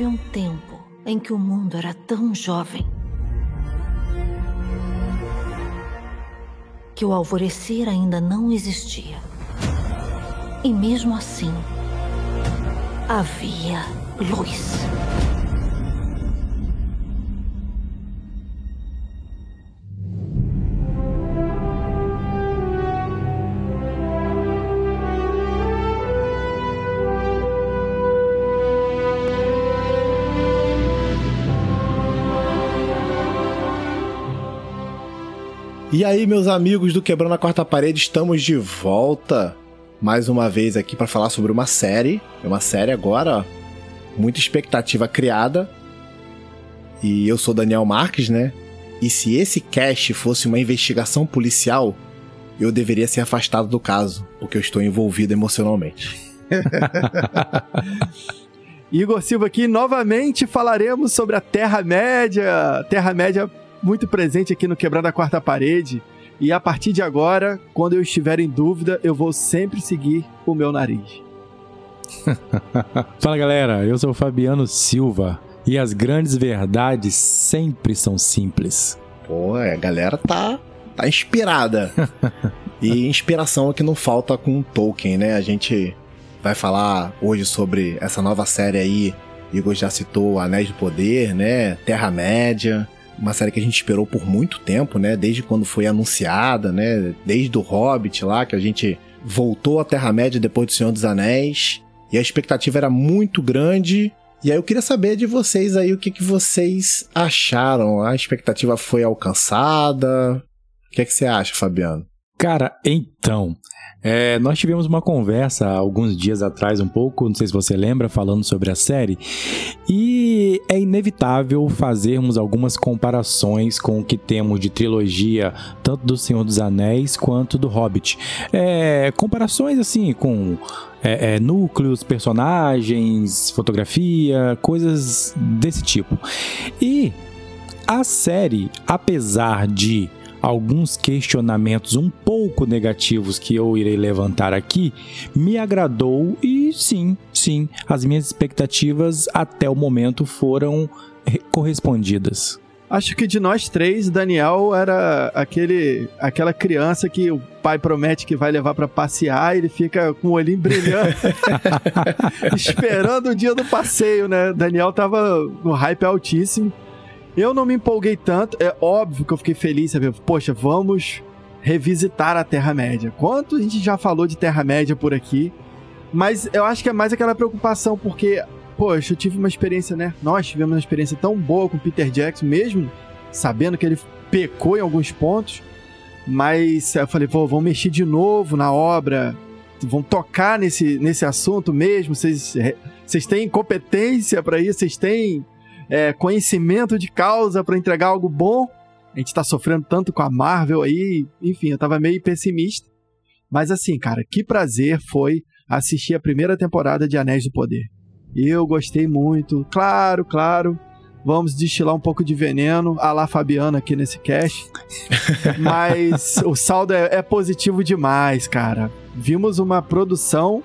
Houve um tempo em que o mundo era tão jovem que o alvorecer ainda não existia. E mesmo assim, havia luz. E aí, meus amigos do Quebrando a Quarta Parede, estamos de volta mais uma vez aqui para falar sobre uma série. É uma série agora, ó, muita expectativa criada. E eu sou Daniel Marques, né? E se esse cast fosse uma investigação policial, eu deveria ser afastado do caso, porque eu estou envolvido emocionalmente. Igor Silva aqui, novamente falaremos sobre a Terra-média. Terra-média muito presente aqui no Quebrando a Quarta Parede. E a partir de agora, quando eu estiver em dúvida, eu vou sempre seguir o meu nariz. Fala galera, eu sou o Fabiano Silva e as grandes verdades sempre são simples. Pô, a galera tá, tá inspirada. e inspiração é que não falta com Tolkien, né? A gente vai falar hoje sobre essa nova série aí. Igor já citou Anéis do Poder, né? Terra-média uma série que a gente esperou por muito tempo, né? Desde quando foi anunciada, né? Desde o Hobbit lá, que a gente voltou à Terra-média depois do Senhor dos Anéis. E a expectativa era muito grande. E aí eu queria saber de vocês aí o que, que vocês acharam. A expectativa foi alcançada? O que, é que você acha, Fabiano? Cara, então, é, nós tivemos uma conversa alguns dias atrás, um pouco, não sei se você lembra, falando sobre a série, e é inevitável fazermos algumas comparações com o que temos de trilogia, tanto do Senhor dos Anéis quanto do Hobbit. É, comparações assim com é, é, núcleos, personagens, fotografia, coisas desse tipo. E a série, apesar de alguns questionamentos um pouco negativos que eu irei levantar aqui, me agradou e sim, sim, as minhas expectativas até o momento foram correspondididas. Acho que de nós três, Daniel era aquele, aquela criança que o pai promete que vai levar para passear e ele fica com o olhinho brilhando, esperando o dia do passeio, né? Daniel tava no hype altíssimo. Eu não me empolguei tanto. É óbvio que eu fiquei feliz, sabe? Poxa, vamos revisitar a Terra-média. Quanto a gente já falou de Terra-média por aqui, mas eu acho que é mais aquela preocupação, porque, poxa, eu tive uma experiência, né? Nós tivemos uma experiência tão boa com Peter Jackson, mesmo sabendo que ele pecou em alguns pontos, mas eu falei, pô, vão mexer de novo na obra, vão tocar nesse, nesse assunto mesmo, vocês, têm competência para isso, vocês têm é, conhecimento de causa para entregar algo bom. A gente tá sofrendo tanto com a Marvel aí, enfim, eu tava meio pessimista. Mas assim, cara, que prazer foi assistir a primeira temporada de Anéis do Poder. Eu gostei muito. Claro, claro. Vamos destilar um pouco de veneno, a lá Fabiana aqui nesse cast. Mas o saldo é, é positivo demais, cara. Vimos uma produção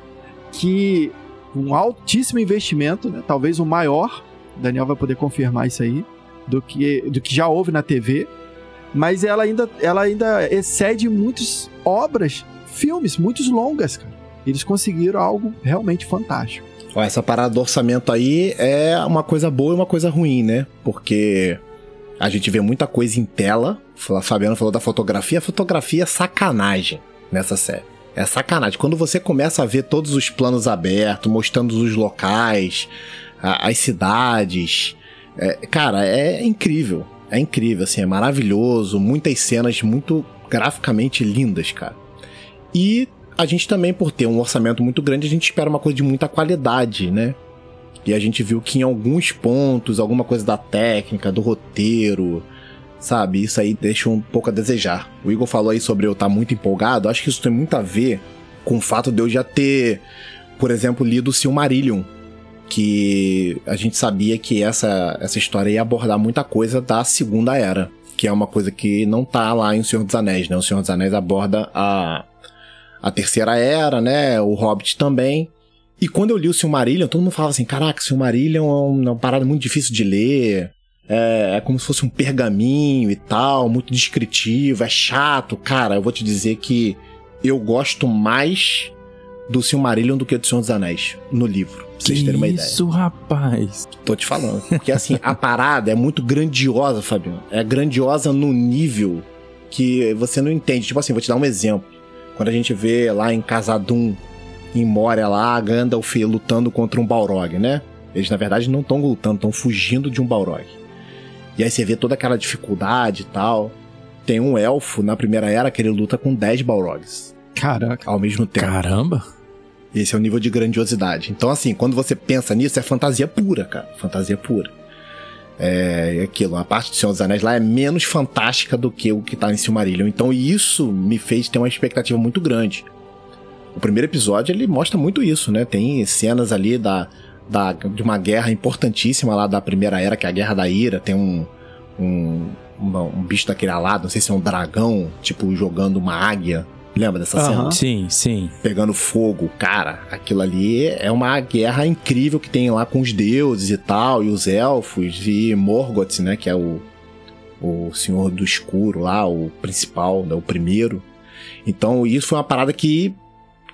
que um altíssimo investimento, né? talvez o maior Daniel vai poder confirmar isso aí, do que, do que já houve na TV. Mas ela ainda, ela ainda excede muitas obras, filmes, muitos longas, cara. Eles conseguiram algo realmente fantástico. Essa parada do orçamento aí é uma coisa boa e uma coisa ruim, né? Porque a gente vê muita coisa em tela. A Fabiano falou da fotografia. A fotografia é sacanagem nessa série. É sacanagem. Quando você começa a ver todos os planos abertos, mostrando os locais, a, as cidades. É, cara, é incrível. É incrível, assim, é maravilhoso. Muitas cenas muito graficamente lindas, cara. E a gente também, por ter um orçamento muito grande, a gente espera uma coisa de muita qualidade, né? E a gente viu que em alguns pontos, alguma coisa da técnica, do roteiro, sabe? Isso aí deixa um pouco a desejar. O Igor falou aí sobre eu estar muito empolgado. Acho que isso tem muito a ver com o fato de eu já ter, por exemplo, lido Silmarillion que a gente sabia que essa, essa história ia abordar muita coisa da Segunda Era, que é uma coisa que não tá lá em O Senhor dos Anéis, né? O Senhor dos Anéis aborda a, a Terceira Era, né? O Hobbit também. E quando eu li o Silmarillion, todo mundo falava assim: caraca, Silmarillion é uma parada muito difícil de ler. É, é como se fosse um pergaminho e tal, muito descritivo, é chato. Cara, eu vou te dizer que eu gosto mais do Silmarillion do que do Senhor dos Anéis no livro. Pra vocês terem uma ideia. Isso, rapaz. Tô te falando. Porque assim, a parada é muito grandiosa, Fabiano. É grandiosa no nível que você não entende. Tipo assim, vou te dar um exemplo. Quando a gente vê lá em Casadum, em Moria lá, Gandalf lutando contra um Balrog, né? Eles na verdade não estão lutando, estão fugindo de um Balrog. E aí você vê toda aquela dificuldade e tal. Tem um elfo na primeira era que ele luta com 10 Balrogs Caraca. ao mesmo tempo. Caramba. Esse é o nível de grandiosidade. Então, assim, quando você pensa nisso, é fantasia pura, cara. Fantasia pura. É aquilo, a parte do Senhor dos Anéis lá é menos fantástica do que o que tá em Silmarillion. Então, isso me fez ter uma expectativa muito grande. O primeiro episódio, ele mostra muito isso, né? Tem cenas ali da, da, de uma guerra importantíssima lá da Primeira Era, que é a Guerra da Ira. Tem um, um, uma- um bicho daquele alado, não sei se é um dragão, tipo, jogando uma águia. Lembra dessa cena? Aham. Sim, sim. pegando fogo, cara, aquilo ali é uma guerra incrível que tem lá com os deuses e tal, e os elfos, e Morgoth, né, que é o, o senhor do escuro lá, o principal, né, o primeiro. Então isso foi uma parada que,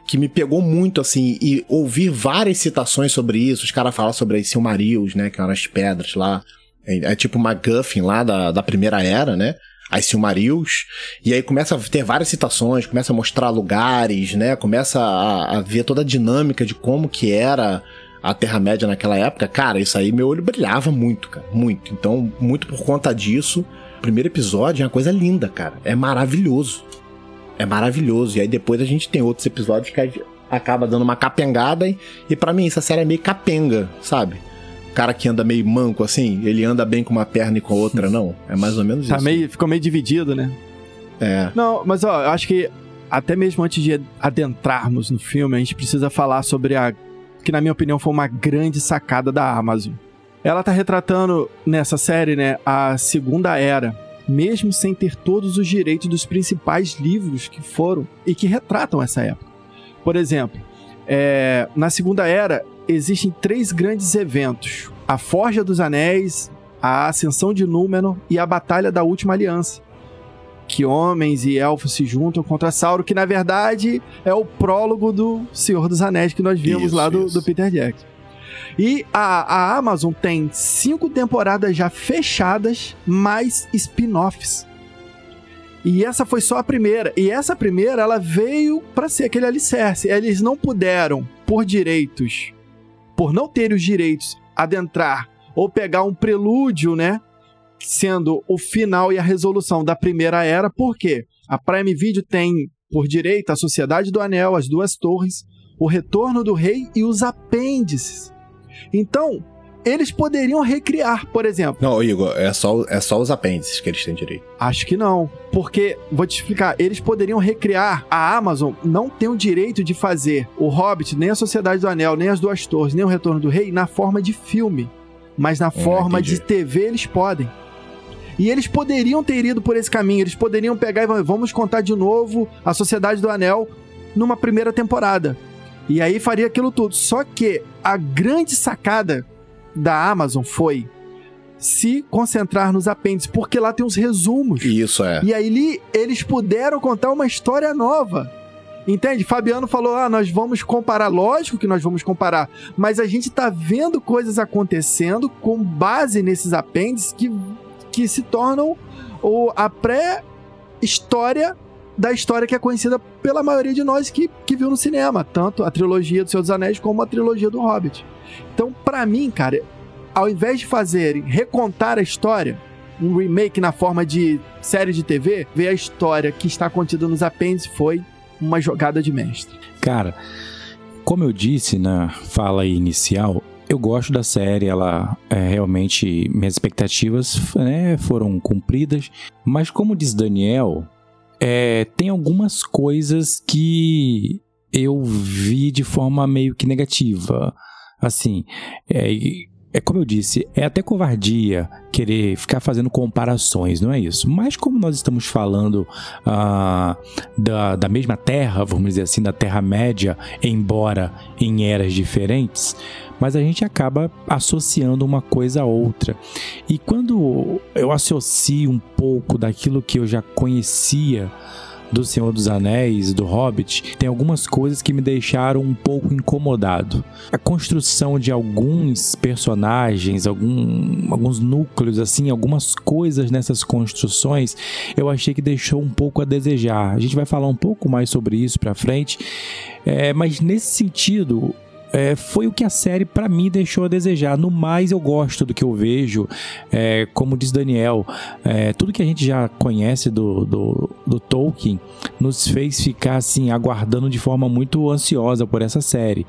que me pegou muito, assim, e ouvir várias citações sobre isso, os caras falam sobre as Silmarils, né, que eram as pedras lá, é, é tipo uma MacGuffin lá da, da primeira era, né, as Silmarils, e aí começa a ter várias citações, começa a mostrar lugares, né? Começa a, a ver toda a dinâmica de como que era a Terra-média naquela época. Cara, isso aí meu olho brilhava muito, cara. Muito. Então, muito por conta disso, o primeiro episódio é uma coisa linda, cara. É maravilhoso. É maravilhoso. E aí depois a gente tem outros episódios que acaba dando uma capengada e, e para mim essa série é meio capenga, sabe? Cara que anda meio manco assim, ele anda bem com uma perna e com a outra, não. É mais ou menos Tá isso. meio, ficou meio dividido, né? É. Não, mas ó, eu acho que até mesmo antes de adentrarmos no filme, a gente precisa falar sobre a. que na minha opinião foi uma grande sacada da Amazon. Ela tá retratando nessa série, né, a Segunda Era, mesmo sem ter todos os direitos dos principais livros que foram e que retratam essa época. Por exemplo, é, na Segunda Era existem três grandes eventos: a Forja dos Anéis, a Ascensão de Númenor e a Batalha da Última Aliança que homens e elfos se juntam contra Sauron, que na verdade é o prólogo do Senhor dos Anéis que nós vimos Isso, lá do, do Peter Jackson. E a, a Amazon tem cinco temporadas já fechadas, mais spin-offs. E essa foi só a primeira. E essa primeira, ela veio para ser aquele alicerce. Eles não puderam, por direitos, por não terem os direitos, adentrar ou pegar um prelúdio, né? Sendo o final e a resolução da primeira era, por quê? A Prime Video tem por direito a Sociedade do Anel, as Duas Torres, o Retorno do Rei e os apêndices. Então, eles poderiam recriar, por exemplo. Não, Igor, é só, é só os apêndices que eles têm direito. Acho que não. Porque, vou te explicar, eles poderiam recriar. A Amazon não tem o direito de fazer o Hobbit, nem a Sociedade do Anel, nem as Duas Torres, nem o Retorno do Rei na forma de filme. Mas na forma entendi. de TV eles podem. E eles poderiam ter ido por esse caminho. Eles poderiam pegar e vamos contar de novo a Sociedade do Anel numa primeira temporada. E aí faria aquilo tudo. Só que a grande sacada da Amazon foi se concentrar nos apêndices, porque lá tem os resumos. Isso é. E aí eles puderam contar uma história nova. Entende? Fabiano falou: ah, nós vamos comparar. Lógico que nós vamos comparar. Mas a gente tá vendo coisas acontecendo com base nesses apêndices que, que se tornam o, a pré-história da história que é conhecida pela maioria de nós que, que viu no cinema. Tanto a trilogia do Senhor dos Anéis como a trilogia do Hobbit. Então, pra mim, cara, ao invés de fazerem recontar a história, um remake na forma de série de TV, ver a história que está contida nos apêndices foi uma jogada de mestre. Cara, como eu disse na fala inicial, eu gosto da série, ela é, realmente minhas expectativas né, foram cumpridas, mas como diz Daniel, é, tem algumas coisas que eu vi de forma meio que negativa. Assim, é, é como eu disse, é até covardia querer ficar fazendo comparações, não é isso? Mas como nós estamos falando ah, da, da mesma Terra, vamos dizer assim, da Terra-média, embora em eras diferentes, mas a gente acaba associando uma coisa a outra. E quando eu associo um pouco daquilo que eu já conhecia do Senhor dos Anéis, do Hobbit, tem algumas coisas que me deixaram um pouco incomodado. A construção de alguns personagens, algum, alguns núcleos, assim, algumas coisas nessas construções, eu achei que deixou um pouco a desejar. A gente vai falar um pouco mais sobre isso pra frente, é, mas nesse sentido, é, foi o que a série para mim deixou a desejar. No mais, eu gosto do que eu vejo. É, como diz Daniel, é, tudo que a gente já conhece do, do, do, Tolkien nos fez ficar assim aguardando de forma muito ansiosa por essa série.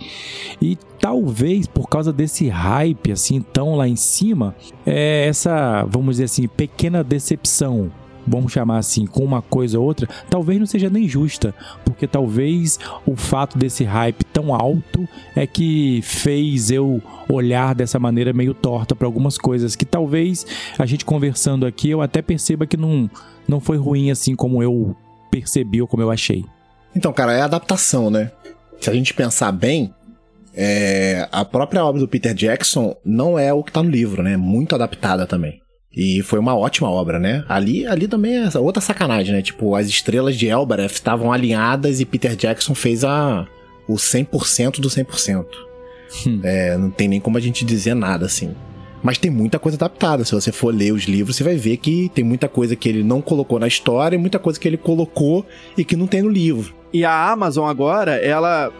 E talvez por causa desse hype assim tão lá em cima, é, essa vamos dizer assim pequena decepção vamos chamar assim, com uma coisa ou outra, talvez não seja nem justa, porque talvez o fato desse hype tão alto é que fez eu olhar dessa maneira meio torta para algumas coisas que talvez a gente conversando aqui eu até perceba que não, não foi ruim assim como eu percebi ou como eu achei. Então, cara, é adaptação, né? Se a gente pensar bem, é, a própria obra do Peter Jackson não é o que tá no livro, né? Muito adaptada também. E foi uma ótima obra, né? Ali, ali também é outra sacanagem, né? Tipo, as estrelas de Elbereth estavam alinhadas e Peter Jackson fez a o 100% do 100%. Hum. É, não tem nem como a gente dizer nada assim. Mas tem muita coisa adaptada. Se você for ler os livros, você vai ver que tem muita coisa que ele não colocou na história e muita coisa que ele colocou e que não tem no livro. E a Amazon agora, ela,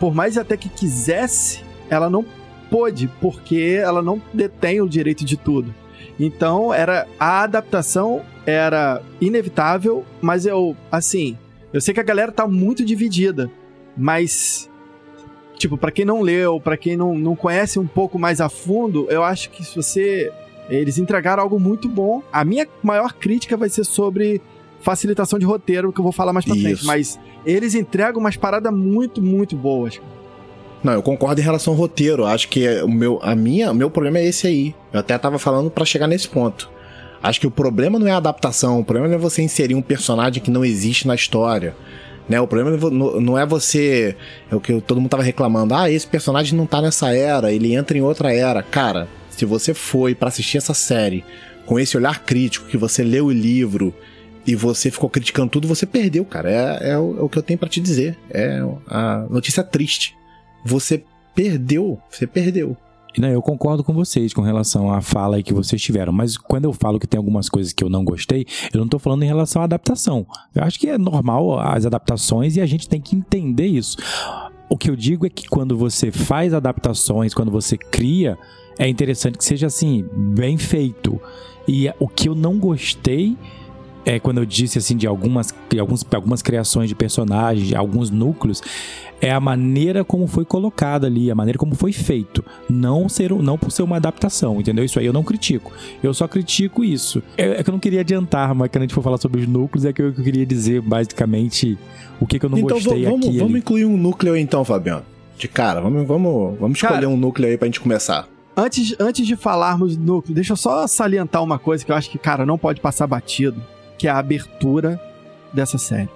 por mais até que quisesse, ela não pôde, porque ela não detém o direito de tudo. Então, era a adaptação era inevitável, mas eu, assim, eu sei que a galera tá muito dividida, mas tipo, para quem não leu, para quem não, não conhece um pouco mais a fundo, eu acho que se você eles entregaram algo muito bom. A minha maior crítica vai ser sobre facilitação de roteiro, que eu vou falar mais pra Isso. frente, mas eles entregam umas paradas muito, muito boas. Não, eu concordo em relação ao roteiro. Acho que o meu, a minha, o meu problema é esse aí. Eu até tava falando para chegar nesse ponto. Acho que o problema não é a adaptação, o problema é você inserir um personagem que não existe na história. Né? O problema não é você. É o que todo mundo tava reclamando. Ah, esse personagem não tá nessa era, ele entra em outra era. Cara, se você foi para assistir essa série com esse olhar crítico, que você leu o livro e você ficou criticando tudo, você perdeu, cara. É, é, o, é o, que eu tenho para te dizer. É a notícia triste você perdeu. Você perdeu. Não, eu concordo com vocês com relação à fala que vocês tiveram, mas quando eu falo que tem algumas coisas que eu não gostei, eu não estou falando em relação à adaptação. Eu acho que é normal as adaptações e a gente tem que entender isso. O que eu digo é que quando você faz adaptações, quando você cria, é interessante que seja assim, bem feito. E o que eu não gostei é, quando eu disse assim de algumas, de alguns, algumas criações de personagens, de alguns núcleos, é a maneira como foi colocada ali, a maneira como foi feito, não ser não por ser uma adaptação, entendeu? Isso aí eu não critico. Eu só critico isso. É, é que eu não queria adiantar, mas quando a gente for falar sobre os núcleos, é que eu, que eu queria dizer basicamente o que, que eu não então, gostei vamos, aqui. Vamos ali. incluir um núcleo então, Fabiano. De cara, vamos, vamos, vamos escolher cara, um núcleo aí pra gente começar. Antes, antes de falarmos do núcleo, deixa eu só salientar uma coisa que eu acho que, cara, não pode passar batido que é a abertura dessa série.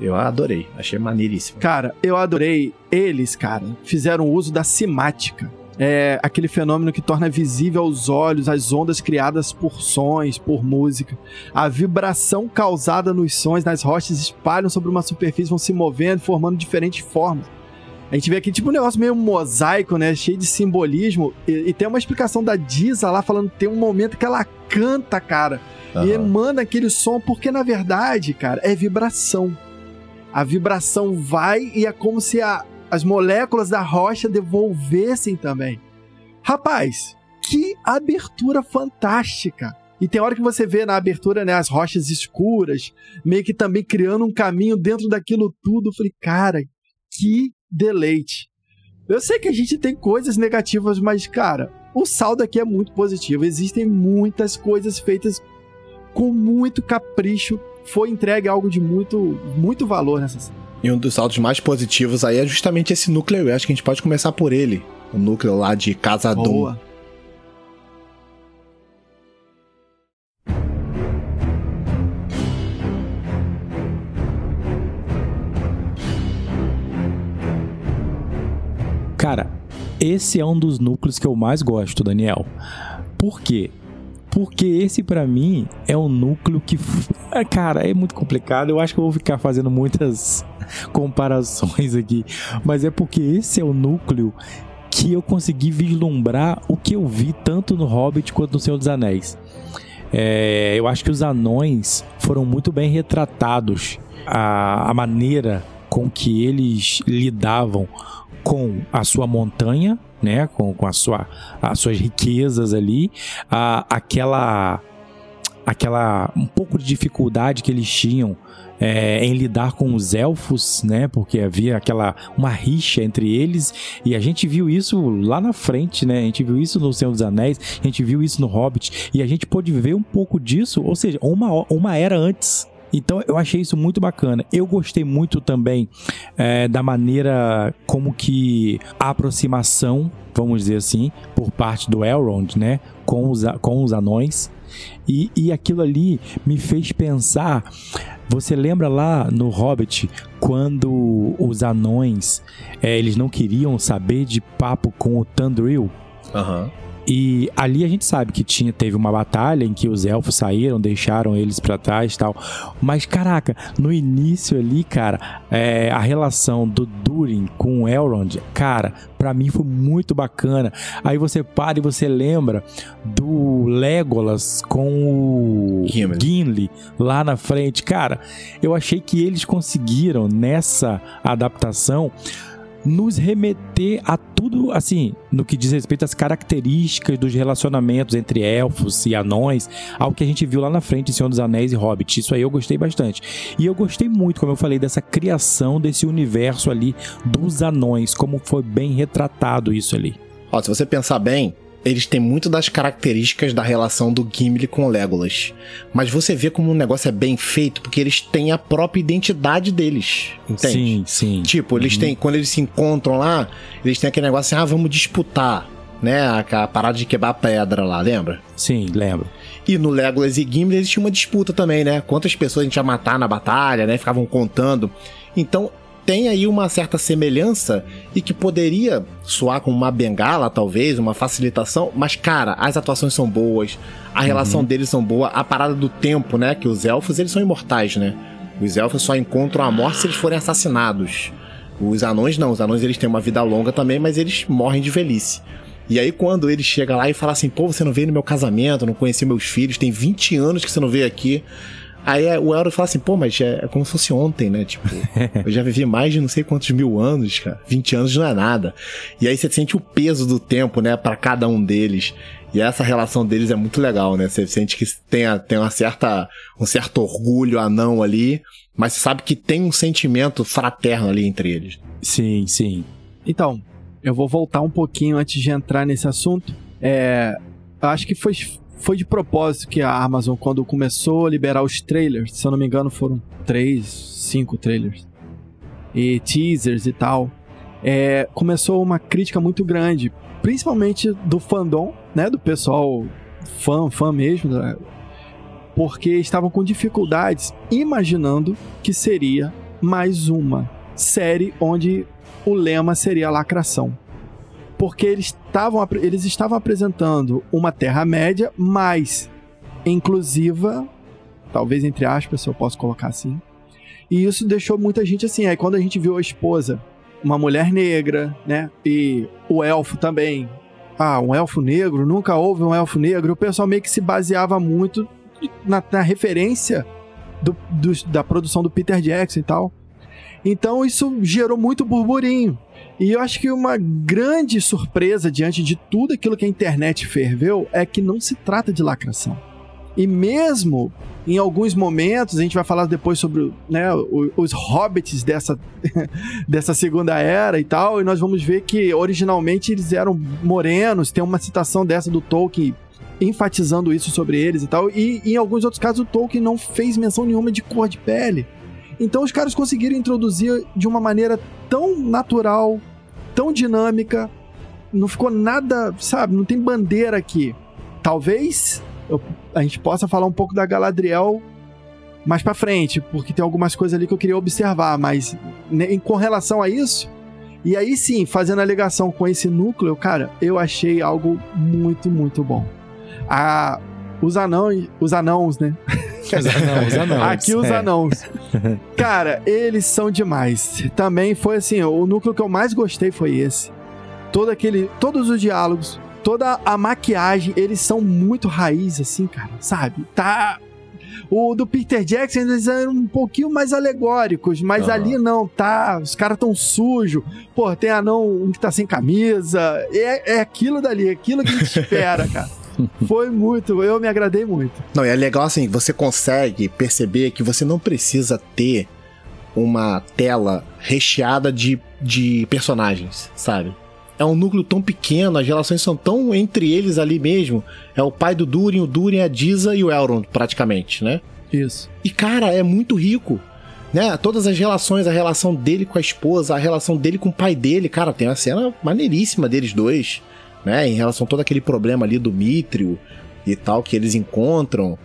Eu adorei, achei maneiríssimo. Cara, eu adorei. Eles, cara, fizeram uso da simática. É aquele fenômeno que torna visível aos olhos as ondas criadas por sons, por música. A vibração causada nos sons nas rochas espalham sobre uma superfície, vão se movendo, formando diferentes formas. A gente vê aqui tipo um negócio meio mosaico, né? Cheio de simbolismo. E, e tem uma explicação da Disa lá falando que tem um momento que ela canta, cara. Uhum. E emana aquele som, porque na verdade, cara, é vibração. A vibração vai e é como se a, as moléculas da rocha devolvessem também. Rapaz, que abertura fantástica! E tem hora que você vê na abertura, né, as rochas escuras, meio que também criando um caminho dentro daquilo tudo. Eu falei, cara, que deleite. Eu sei que a gente tem coisas negativas, mas, cara, o saldo aqui é muito positivo. Existem muitas coisas feitas com muito capricho, foi entregue algo de muito, muito valor nessa série. E um dos saldos mais positivos aí é justamente esse núcleo. Eu acho que a gente pode começar por ele. O núcleo lá de Casa Boa. Cara, esse é um dos núcleos que eu mais gosto, Daniel. Por quê? Porque esse para mim é um núcleo que, é, cara, é muito complicado. Eu acho que eu vou ficar fazendo muitas comparações aqui, mas é porque esse é o núcleo que eu consegui vislumbrar o que eu vi tanto no Hobbit quanto no Senhor dos Anéis. É, eu acho que os anões foram muito bem retratados. A, a maneira com que eles lidavam com a sua montanha, né, com, com a sua, as suas riquezas ali, a, aquela aquela um pouco de dificuldade que eles tinham é, em lidar com os elfos, né? Porque havia aquela uma rixa entre eles e a gente viu isso lá na frente, né? A gente viu isso no Senhor dos Anéis, a gente viu isso no Hobbit e a gente pôde ver um pouco disso, ou seja, uma, uma era antes. Então eu achei isso muito bacana. Eu gostei muito também é, da maneira como que a aproximação, vamos dizer assim, por parte do Elrond, né, com os, com os anões. E, e aquilo ali me fez pensar você lembra lá no Hobbit quando os anões é, eles não queriam saber de papo com o Tandril? Aham. Uhum. E ali a gente sabe que tinha, teve uma batalha em que os elfos saíram, deixaram eles para trás e tal. Mas, caraca, no início ali, cara, é, a relação do Durin com o Elrond, cara, para mim foi muito bacana. Aí você para e você lembra do Legolas com o Gimli. Gimli lá na frente. Cara, eu achei que eles conseguiram nessa adaptação nos remeter a tudo, assim, no que diz respeito às características dos relacionamentos entre elfos e anões, ao que a gente viu lá na frente em Senhor dos Anéis e Hobbit. Isso aí eu gostei bastante. E eu gostei muito, como eu falei, dessa criação desse universo ali dos anões, como foi bem retratado isso ali. Ó, se você pensar bem, eles têm muito das características da relação do Gimli com o Legolas. Mas você vê como o negócio é bem feito, porque eles têm a própria identidade deles. Entende? Sim, sim. Tipo, eles uhum. têm. Quando eles se encontram lá, eles têm aquele negócio assim, ah, vamos disputar. Né? A, a parada de quebrar pedra lá, lembra? Sim, lembro. E no Legolas e Gimli eles tinham uma disputa também, né? Quantas pessoas a gente ia matar na batalha, né? Ficavam contando. Então, tem aí uma certa semelhança e que poderia soar como uma bengala, talvez, uma facilitação, mas, cara, as atuações são boas, a relação uhum. deles são boa, a parada do tempo, né? Que os elfos, eles são imortais, né? Os elfos só encontram a morte se eles forem assassinados. Os anões não, os anões eles têm uma vida longa também, mas eles morrem de velhice. E aí, quando ele chega lá e fala assim: pô, você não veio no meu casamento, não conheci meus filhos, tem 20 anos que você não veio aqui. Aí é, o Elro fala assim, pô, mas é, é, como se fosse ontem, né? Tipo, eu já vivi mais de não sei quantos mil anos, cara. 20 anos não é nada. E aí você sente o peso do tempo, né, para cada um deles. E essa relação deles é muito legal, né? Você sente que tem, a, tem uma certa, um certo orgulho anão ali, mas você sabe que tem um sentimento fraterno ali entre eles. Sim, sim. Então, eu vou voltar um pouquinho antes de entrar nesse assunto. É, acho que foi foi de propósito que a Amazon, quando começou a liberar os trailers, se eu não me engano, foram três, cinco trailers e teasers e tal, é, começou uma crítica muito grande, principalmente do fandom, né, do pessoal fã, fã mesmo, né, porque estavam com dificuldades imaginando que seria mais uma série onde o lema seria lacração porque eles estavam, eles estavam apresentando uma Terra-média mais inclusiva, talvez entre aspas, se eu posso colocar assim. E isso deixou muita gente assim. Aí quando a gente viu a esposa, uma mulher negra, né? E o elfo também. Ah, um elfo negro? Nunca houve um elfo negro. O pessoal meio que se baseava muito na, na referência do, do, da produção do Peter Jackson e tal. Então isso gerou muito burburinho. E eu acho que uma grande surpresa diante de tudo aquilo que a internet ferveu é que não se trata de lacração. E mesmo em alguns momentos, a gente vai falar depois sobre né, os hobbits dessa, dessa segunda era e tal, e nós vamos ver que originalmente eles eram morenos, tem uma citação dessa do Tolkien enfatizando isso sobre eles e tal, e em alguns outros casos o Tolkien não fez menção nenhuma de cor de pele. Então os caras conseguiram introduzir de uma maneira tão natural, tão dinâmica, não ficou nada, sabe, não tem bandeira aqui. Talvez eu, a gente possa falar um pouco da Galadriel mais para frente, porque tem algumas coisas ali que eu queria observar, mas né, com relação a isso, E aí sim, fazendo a ligação com esse núcleo, cara, eu achei algo muito, muito bom. A, os anãos, os anãos, né? Os anãos, os anãos. Aqui os é. anãos. Cara, eles são demais. Também foi assim, o núcleo que eu mais gostei foi esse. Todo aquele, todos os diálogos, toda a maquiagem, eles são muito raiz assim, cara, sabe? Tá o do Peter Jackson eles eram um pouquinho mais alegóricos, mas Aham. ali não, tá? Os caras tão sujos. Pô, tem anão um que tá sem camisa. É, é aquilo dali, é aquilo que a gente espera, cara. Foi muito, eu me agradei muito. Não, e é legal assim, você consegue perceber que você não precisa ter uma tela recheada de, de personagens, sabe? É um núcleo tão pequeno, as relações são tão entre eles ali mesmo. É o pai do Durin, o Durin, a Diza e o Elrond, praticamente, né? Isso. E, cara, é muito rico. Né? Todas as relações, a relação dele com a esposa, a relação dele com o pai dele, cara, tem uma cena maneiríssima deles dois, né? Em relação a todo aquele problema ali do Mithril e tal que eles encontram.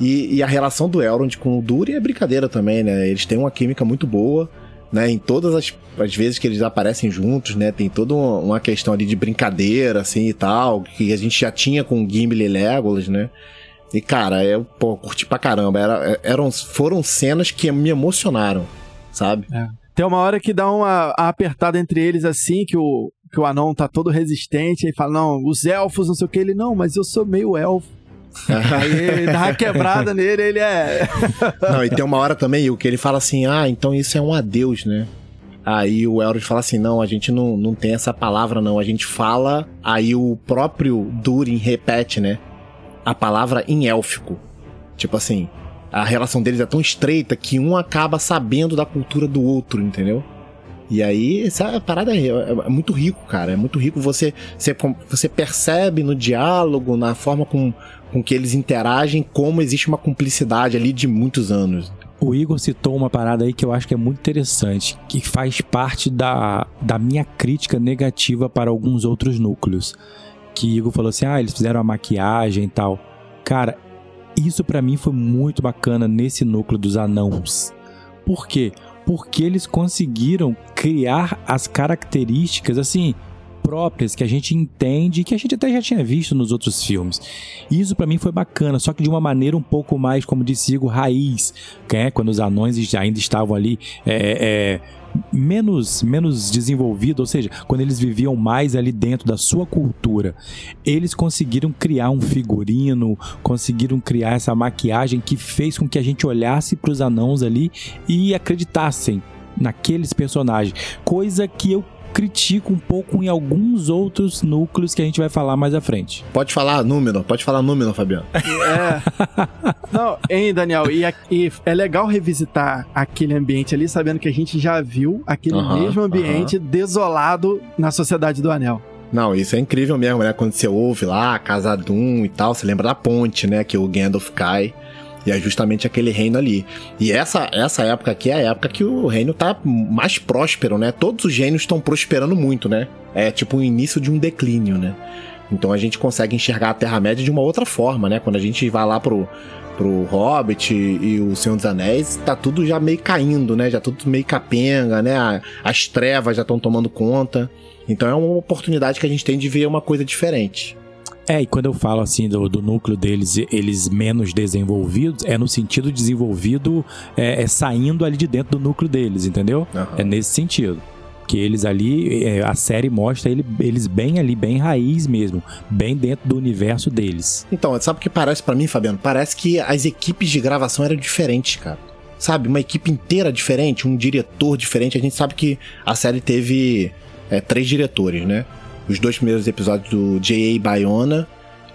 E, e a relação do Elrond com o Durin é brincadeira também, né? Eles têm uma química muito boa, né? Em todas as, as vezes que eles aparecem juntos, né? Tem toda uma, questão ali de brincadeira, assim, e tal, que a gente já tinha com Gimli e Legolas, né? E, cara, eu, pô, curti pra caramba. Era, eram, foram cenas que me emocionaram, sabe? Tem uma hora que dá uma apertada entre eles assim, que o, que o anão tá todo resistente, aí fala, não, os elfos, não sei o que, ele, não, mas eu sou meio elfo. aí dá uma quebrada nele, ele é... Não, e tem uma hora também, o que ele fala assim, ah, então isso é um adeus, né? Aí o Elrond fala assim, não, a gente não, não tem essa palavra não, a gente fala, aí o próprio Durin repete, né? A palavra em élfico. Tipo assim, a relação deles é tão estreita que um acaba sabendo da cultura do outro, entendeu? E aí, essa parada é, é- é muito rico, cara. É muito rico. Você, você, você percebe no diálogo, na forma com, com que eles interagem, como existe uma cumplicidade ali de muitos anos. O Igor citou uma parada aí que eu acho que é muito interessante, que faz parte da, da minha crítica negativa para alguns outros núcleos. Que Igor falou assim: ah, eles fizeram a maquiagem e tal. Cara, isso pra mim foi muito bacana nesse núcleo dos anãos. Por quê? Porque eles conseguiram criar as características assim próprias que a gente entende que a gente até já tinha visto nos outros filmes. Isso pra mim foi bacana, só que de uma maneira um pouco mais, como disse Igor, raiz, que é quando os anões ainda estavam ali é, é, menos menos desenvolvidos, ou seja, quando eles viviam mais ali dentro da sua cultura, eles conseguiram criar um figurino, conseguiram criar essa maquiagem que fez com que a gente olhasse para os anãos ali e acreditassem naqueles personagens, coisa que eu critico um pouco em alguns outros núcleos que a gente vai falar mais à frente. Pode falar número, pode falar número, Fabiano. É. Não, hein, Daniel? E, e é legal revisitar aquele ambiente ali, sabendo que a gente já viu aquele mesmo ambiente desolado na Sociedade do Anel. Não, isso é incrível mesmo, né? Quando você ouve lá a Casa Doom e tal, você lembra da ponte, né? Que o Gandalf cai. E é justamente aquele reino ali. E essa, essa época aqui é a época que o reino tá mais próspero, né? Todos os reinos estão prosperando muito, né? É tipo o início de um declínio, né? Então a gente consegue enxergar a Terra-média de uma outra forma, né? Quando a gente vai lá pro, pro Hobbit e o Senhor dos Anéis, tá tudo já meio caindo, né? Já tudo meio capenga, né? A- As trevas já estão tomando conta. Então é uma oportunidade que a gente tem de ver uma coisa diferente. É, e quando eu falo assim do, do núcleo deles, eles menos desenvolvidos, é no sentido desenvolvido é, é saindo ali de dentro do núcleo deles, entendeu? Aham. É nesse sentido. Que eles ali, é, a série mostra ele- eles bem ali, bem raiz mesmo, bem dentro do universo deles. Então, sabe o que parece pra mim, Fabiano? Parece que as equipes de gravação eram diferentes, cara. Sabe, uma equipe inteira diferente, um diretor diferente. A gente sabe que a série teve é, três diretores, né? Os dois primeiros episódios do J.A. Bayona,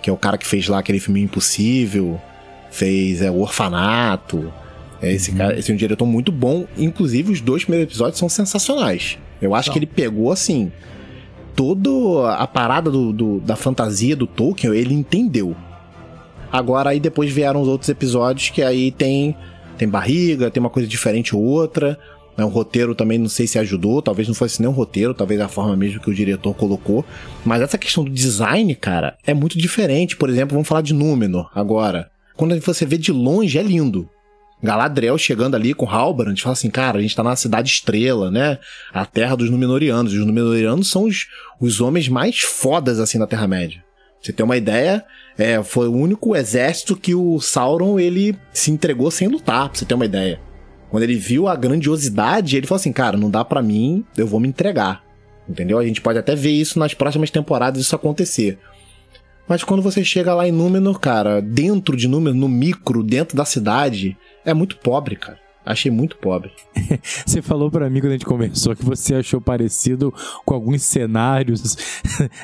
que é o cara que fez lá aquele filme Impossível, fez é, O Orfanato. É, esse, cara, esse é um diretor muito bom. Inclusive, os dois primeiros episódios são sensacionais. Eu acho São. que ele pegou, assim, toda a parada do, do- da fantasia do Tolkien, ele entendeu. Agora aí depois vieram os outros episódios que aí tem tem barriga, tem uma coisa diferente ou outra. Né? O roteiro também não sei se ajudou, talvez não fosse nem um roteiro, talvez a forma mesmo que o diretor colocou. Mas essa questão do design, cara, é muito diferente. Por exemplo, vamos falar de Númenor agora. Quando você vê de longe é lindo. Galadriel chegando ali com Halbrand, fala assim, cara, a gente tá na cidade estrela, né? A terra dos Númenóreanos. Os Númenóreanos são os, os homens mais fodas, assim, da Terra-média. Você tem uma ideia, é, foi o único exército que o Sauron, ele se entregou sem lutar, pra você ter uma ideia. Quando ele viu a grandiosidade, ele falou assim, cara, não dá para mim, eu vou me entregar. Entendeu? A gente pode até ver isso nas próximas temporadas, isso acontecer. Mas quando você chega lá em Númenor, cara, dentro de Númenor, no micro, dentro da cidade, é muito pobre, cara. Achei muito pobre. você falou para mim quando a gente conversou que você achou parecido com alguns cenários,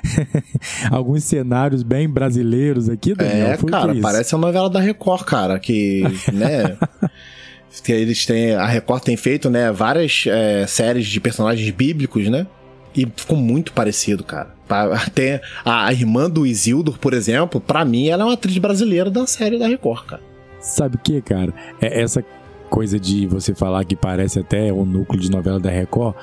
alguns cenários bem brasileiros aqui, Daniel. É, Foi cara, parece a novela da Record, cara, que, né? que eles têm, a Record tem feito, né, várias é, séries de personagens bíblicos, né? E ficou muito parecido, cara. Tem a, a irmã do Isildur, por exemplo, para mim ela é uma atriz brasileira da série da Record, cara. Sabe o que, cara? É essa coisa de você falar que parece até um núcleo de novela da Record,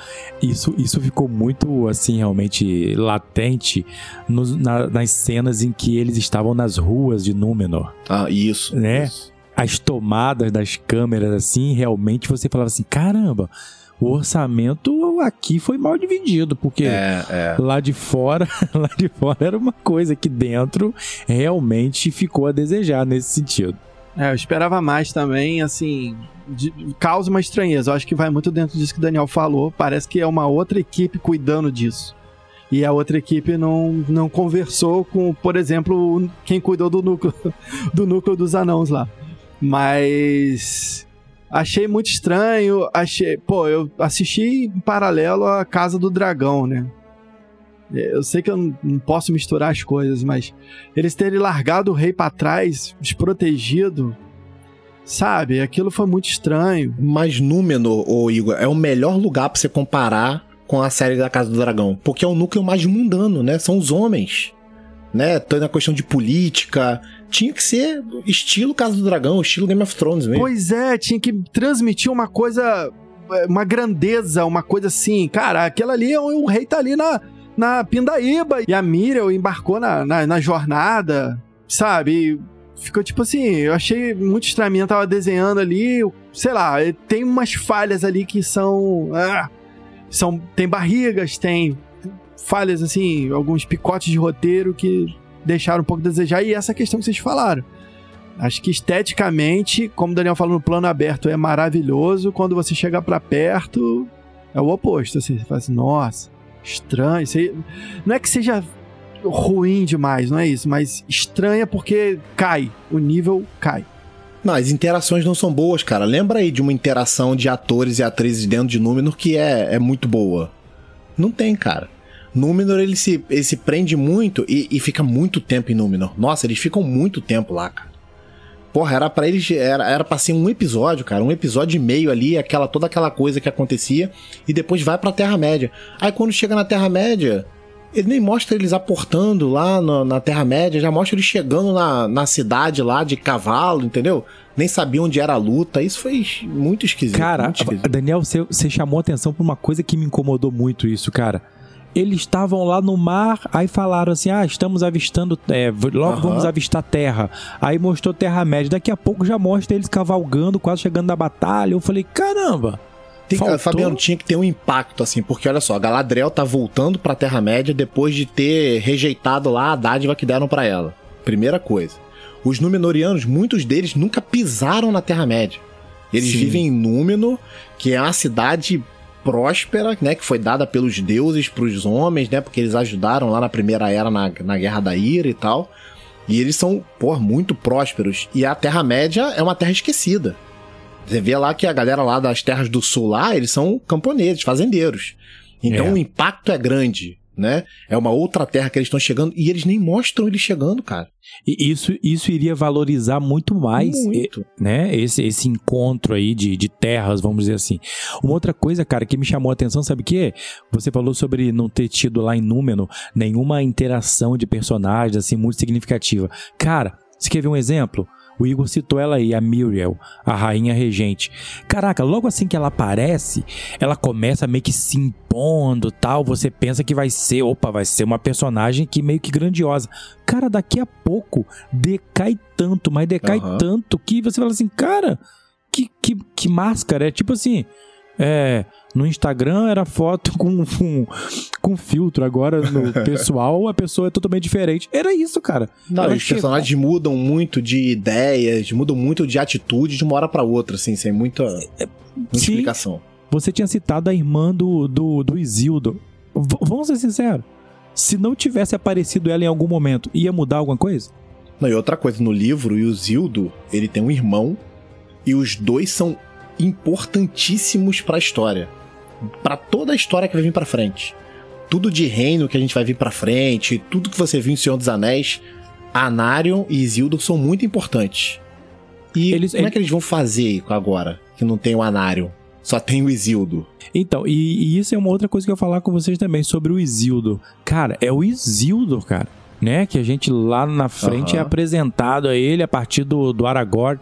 isso, isso ficou muito, assim, realmente latente nos, na, nas cenas em que eles estavam nas ruas de Númenor. Ah, isso. Né? Isso. As tomadas das câmeras, assim, realmente você falava assim, caramba, o orçamento aqui foi mal dividido, porque é, é. lá de fora, lá de fora era uma coisa que dentro realmente ficou a desejar nesse sentido. É, eu esperava mais também, assim, de, causa uma estranheza. Eu acho que vai muito dentro disso que o Daniel falou. Parece que é uma outra equipe cuidando disso. E a outra equipe não, não conversou com, por exemplo, quem cuidou do núcleo, do núcleo dos anãos lá. Mas Achei muito estranho, achei. Pô, eu assisti em paralelo a Casa do Dragão, né? Eu sei que eu não posso misturar as coisas, mas eles terem largado o rei para trás, desprotegido, sabe? Aquilo foi muito estranho. Mas Númenor, ô Igor, é o melhor lugar para você comparar com a série da Casa do Dragão, porque é o núcleo mais mundano, né? São os homens, né? Toda a questão de política, tinha que ser estilo Casa do Dragão, estilo Game of Thrones mesmo. Pois é, tinha que transmitir uma coisa, é, uma grandeza, uma coisa assim. Cara, aquela ali, o, rei tá ali na, na Pindaíba e a Miriam embarcou na, na, na jornada, sabe? ficou tipo assim, eu achei muito estranho. Tava desenhando ali, sei lá, tem umas falhas ali que são. Ah, são tem barrigas, tem falhas assim, alguns picotes de roteiro que deixaram um pouco a desejar. E essa questão que vocês falaram. Acho que esteticamente, como o Daniel falou no plano aberto, é maravilhoso. Quando você chega para perto, é o oposto. Assim, você fala assim, nossa, estranho. Não é que seja ruim demais, não é isso, mas estranha porque cai, o nível cai. Não, as interações não são boas, cara. Lembra aí de uma interação de atores e atrizes dentro de Númenor que é, é muito boa. Não tem, cara. Númenor, ele se, ele se prende muito e, e fica muito tempo em Númenor. Nossa, eles ficam muito tempo lá, cara. Porra, era para eles. Era, era pra ser um episódio, cara. Um episódio e meio ali, aquela, toda aquela coisa que acontecia. E depois vai pra Terra-média. Aí quando chega na Terra-média, ele nem mostra eles aportando lá no, na Terra-média, já mostra eles chegando na, na cidade lá de cavalo, entendeu? Nem sabia onde era a luta. Isso foi muito esquisito. Cara, muito esquisito. Daniel, você, você chamou atenção pra uma coisa que me incomodou muito isso, cara eles estavam lá no mar, aí falaram assim: ah, estamos avistando, é, logo uhum. vamos avistar terra. Aí mostrou Terra-média. Daqui a pouco já mostra eles cavalgando, quase chegando na batalha. Eu falei: caramba! Tem, Fabiano, tinha que ter um impacto, assim, porque olha só, Galadriel tá voltando pra Terra-média depois de ter rejeitado lá a dádiva que deram para ela. Primeira coisa. Os Númenóreanos, muitos deles nunca pisaram na Terra-média. Eles Sim. vivem em Númenor, que é uma cidade próspera, né, que foi dada pelos deuses para os homens, né, porque eles ajudaram lá na primeira era na, na Guerra da Ira e tal. E eles são, pô, muito prósperos. E a Terra-média é uma terra esquecida. Você vê lá que a galera lá das terras do sul lá, eles são camponeses, fazendeiros. Então é. o impacto é grande né? É uma outra terra que eles estão chegando e eles nem mostram eles chegando, cara. E isso, isso iria valorizar muito mais, muito. né? Esse, esse encontro aí de, de terras, vamos dizer assim. Uma outra coisa, cara, que me chamou a atenção, sabe o quê? Você falou sobre não ter tido lá em Númenor nenhuma interação de personagens assim muito significativa. Cara, você quer ver um exemplo? O Igor citou ela aí, a Muriel, a rainha regente. Caraca, logo assim que ela aparece, ela começa meio que se impondo tal. Você pensa que vai ser, opa, vai ser uma personagem que meio que grandiosa. Cara, daqui a pouco decai tanto, mas decai uhum. tanto que você fala assim, cara, que, que, que máscara, é tipo assim, é, no Instagram era foto com, com, com filtro, agora no pessoal a pessoa é totalmente diferente. Era isso, cara. Não, os achei- personagens mudam muito de ideias, mudam muito de atitude de uma hora pra outra, assim, sem muita, muita Sim. explicação. Você tinha citado a irmã do, do, do Isildo. V- vamos ser sinceros. Se não tivesse aparecido ela em algum momento, ia mudar alguma coisa? Não, e outra coisa, no livro, o Zildo, ele tem um irmão e os dois são importantíssimos pra história. Pra toda a história que vai vir pra frente. Tudo de reino que a gente vai vir pra frente, tudo que você viu em Senhor dos Anéis, Anarion e Isildur são muito importantes. E Eles- como é que eles vão fazer agora, que não tem o Anarion? Só tem o Isildur. Então, e, e isso é uma outra coisa que eu ia falar com vocês também sobre o Isildo. Cara, é o Isildo, cara, né? Que a gente lá na frente é Aham. apresentado a ele a partir do, do Aragorn.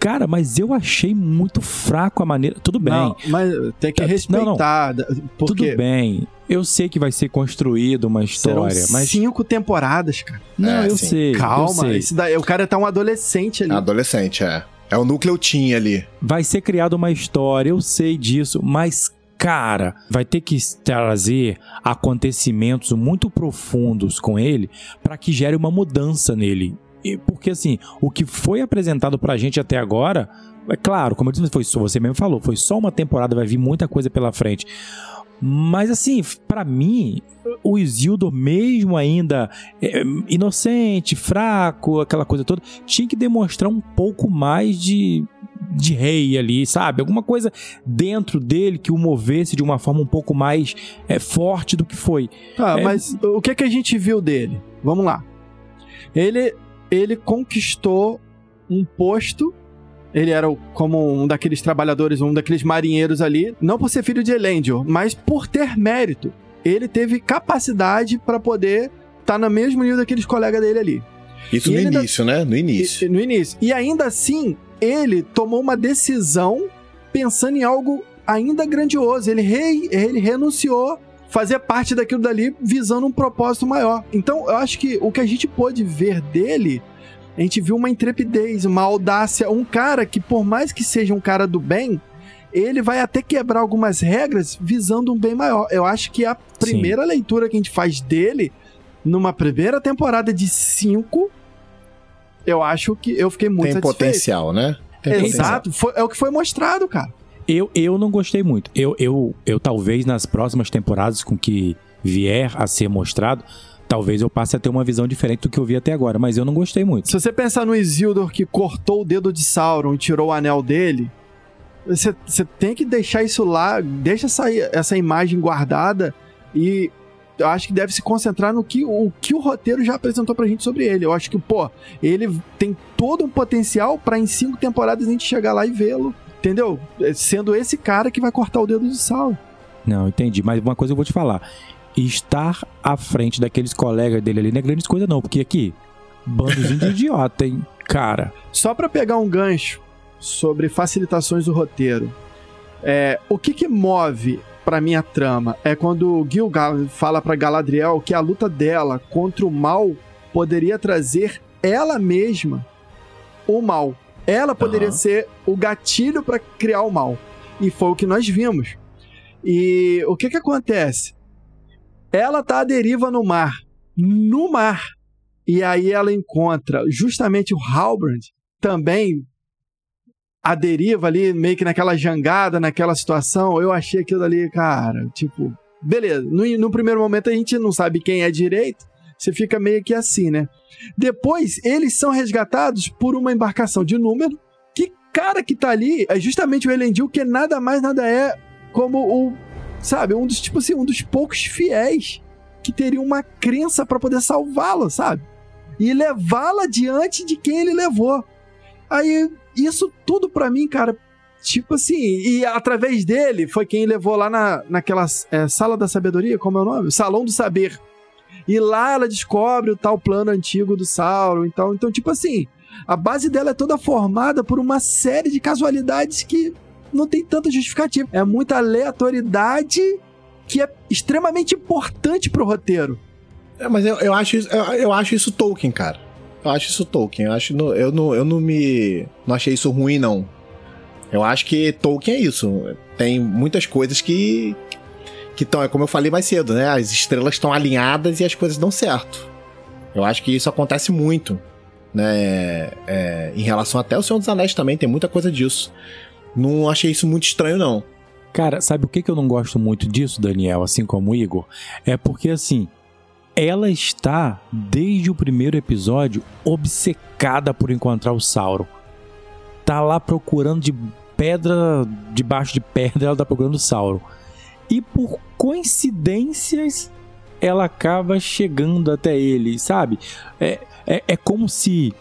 Cara, mas eu achei muito fraco a maneira. Tudo bem. Não, mas tem que Tá- respeitar. Porque Tudo bem. Eu sei que vai ser construído uma serão história, mas. cinco temporadas, cara. Não, É, eu sei. eu Calma, sei. esse daí, o cara tá um adolescente ali. Adolescente, é. É o núcleo teen ali. Vai ser criada uma história, eu sei disso, mas. Cara, vai ter que trazer acontecimentos muito profundos com ele para que gere uma mudança nele. E porque assim, o que foi apresentado pra gente até agora, é claro, como eu disse, foi só, você mesmo falou, foi só uma temporada, vai vir muita coisa pela frente. Mas assim, pra mim, o Isildur, mesmo ainda é, inocente, fraco, aquela coisa toda, tinha que demonstrar um pouco mais de, de rei ali, sabe? Alguma coisa dentro dele que o movesse de uma forma um pouco mais é, forte do que foi. Tá, É- mas o que que a gente viu dele? Vamos lá. Ele, ele conquistou um posto. Ele era como um daqueles trabalhadores, um daqueles marinheiros ali, não por ser filho de Elendil, mas por ter mérito. Ele teve capacidade para poder estar no mesmo nível daqueles colegas dele ali. Isso E no ele ainda- início, né? No início. E- no início. E ainda assim, ele tomou uma decisão pensando em algo ainda grandioso. Ele, re, ele renunciou fazer parte daquilo dali visando um propósito maior. Então, eu acho que o que a gente pôde ver dele, a gente viu uma intrepidez, uma audácia, um cara que, por mais que seja um cara do bem, ele vai até quebrar algumas regras visando um bem maior. Eu acho que a primeira leitura que a gente faz dele, numa primeira temporada de cinco, eu acho que eu fiquei muito Tem satisfeito. potencial, né? Tem potencial. Exato, foi- é o que foi mostrado, cara. Eu, eu não gostei muito. Eu, eu, eu talvez nas próximas temporadas com que vier a ser mostrado, talvez eu passe a ter uma visão diferente do que eu vi até agora, mas eu não gostei muito. Se você pensar no Isildur que cortou o dedo de Sauron e tirou o anel dele, você, você tem que deixar isso lá, deixa essa, essa imagem guardada e eu acho que deve se concentrar no que o, que o roteiro já apresentou pra gente sobre ele. Eu acho que, pô, ele tem todo um potencial pra em cinco temporadas a gente chegar lá e vê-lo, entendeu? Sendo esse cara que vai cortar o dedo de Sauron. Não, entendi. Mas uma coisa eu vou te falar. Estar à frente daqueles colegas dele ali não é grande coisa, não. Porque aqui, bandozinho de idiota, hein? Cara, Só pra pegar um gancho sobre facilitações do roteiro. É, o que que move pra minha trama é quando o Gilgal fala pra Galadriel que a luta dela contra o mal poderia trazer ela mesma o mal. Ela poderia Aham. ser o gatilho pra criar o mal. E foi o que nós vimos. E o que que acontece? Ela tá à deriva no mar. No mar. E aí ela encontra justamente o Halbrand também à deriva ali, meio que naquela jangada, naquela situação. Eu achei aquilo ali, cara, tipo, beleza. No, no primeiro momento a gente não sabe quem é direito, você fica meio que assim, né? Depois eles são resgatados por uma embarcação de número. Que cara que tá ali é justamente o Elendil, que nada mais nada é como o, sabe, um dos tipo assim, um dos poucos fiéis que teria uma crença pra poder salvá-la, sabe? E levá-la diante de quem ele levou. Aí, isso tudo pra mim, cara, tipo assim, e através dele foi quem levou lá na, naquela é, sala da sabedoria, como é o nome? Salão do saber. E lá ela descobre o tal plano antigo do Sauron. Então, então, tipo assim, a base dela é toda formada por uma série de casualidades que não tem tanta justificativa. É muita aleatoriedade que é extremamente importante pro roteiro. É, mas eu, eu, acho, eu, eu acho isso Tolkien, cara. Eu acho isso Tolkien. Eu, acho, eu, não, eu não me. Não achei isso ruim, não. Eu acho que Tolkien é isso. Tem muitas coisas que. Que estão, é como eu falei mais cedo, né? As estrelas estão alinhadas e as coisas dão certo. Eu acho que isso acontece muito, né? É, em relação até ao Senhor dos Anéis também, tem muita coisa disso. Não achei isso muito estranho, não. Cara, sabe o que eu não gosto muito disso, Daniel, assim como o Igor? É porque, assim, ela está, desde o primeiro episódio, obcecada por encontrar o Sauron. Tá lá procurando de pedra, debaixo de pedra, ela tá procurando o Sauron. E por coincidências, ela acaba chegando até ele, sabe? É, é, é como se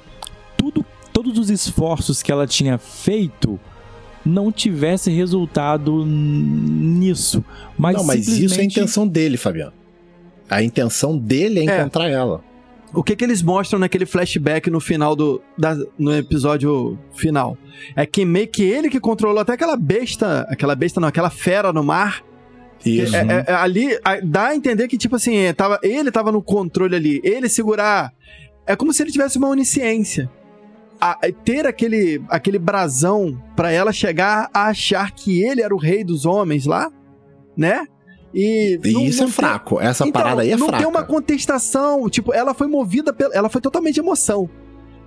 tudo, todos os esforços que ela tinha feito não tivesse resultado nisso. Mas não, mas simplesmente... isso é a intenção dele, Fabiano. A intenção dele é encontrar é. ela. O que que eles mostram naquele flashback no final do da, no episódio final? É que meio que ele que controlou até aquela besta, aquela besta não, aquela fera no mar. Isso. É, é, é ali dá a entender que tipo assim, tava, ele tava no controle ali, ele segurar. É como se ele tivesse uma onisciência. A, ter aquele, aquele brasão para ela chegar a achar que ele era o rei dos homens lá, né? E, e não, isso não é fraco. Essa então, parada aí é não fraca. Não tem uma contestação. Tipo, ela foi movida pela. Ela foi totalmente emoção.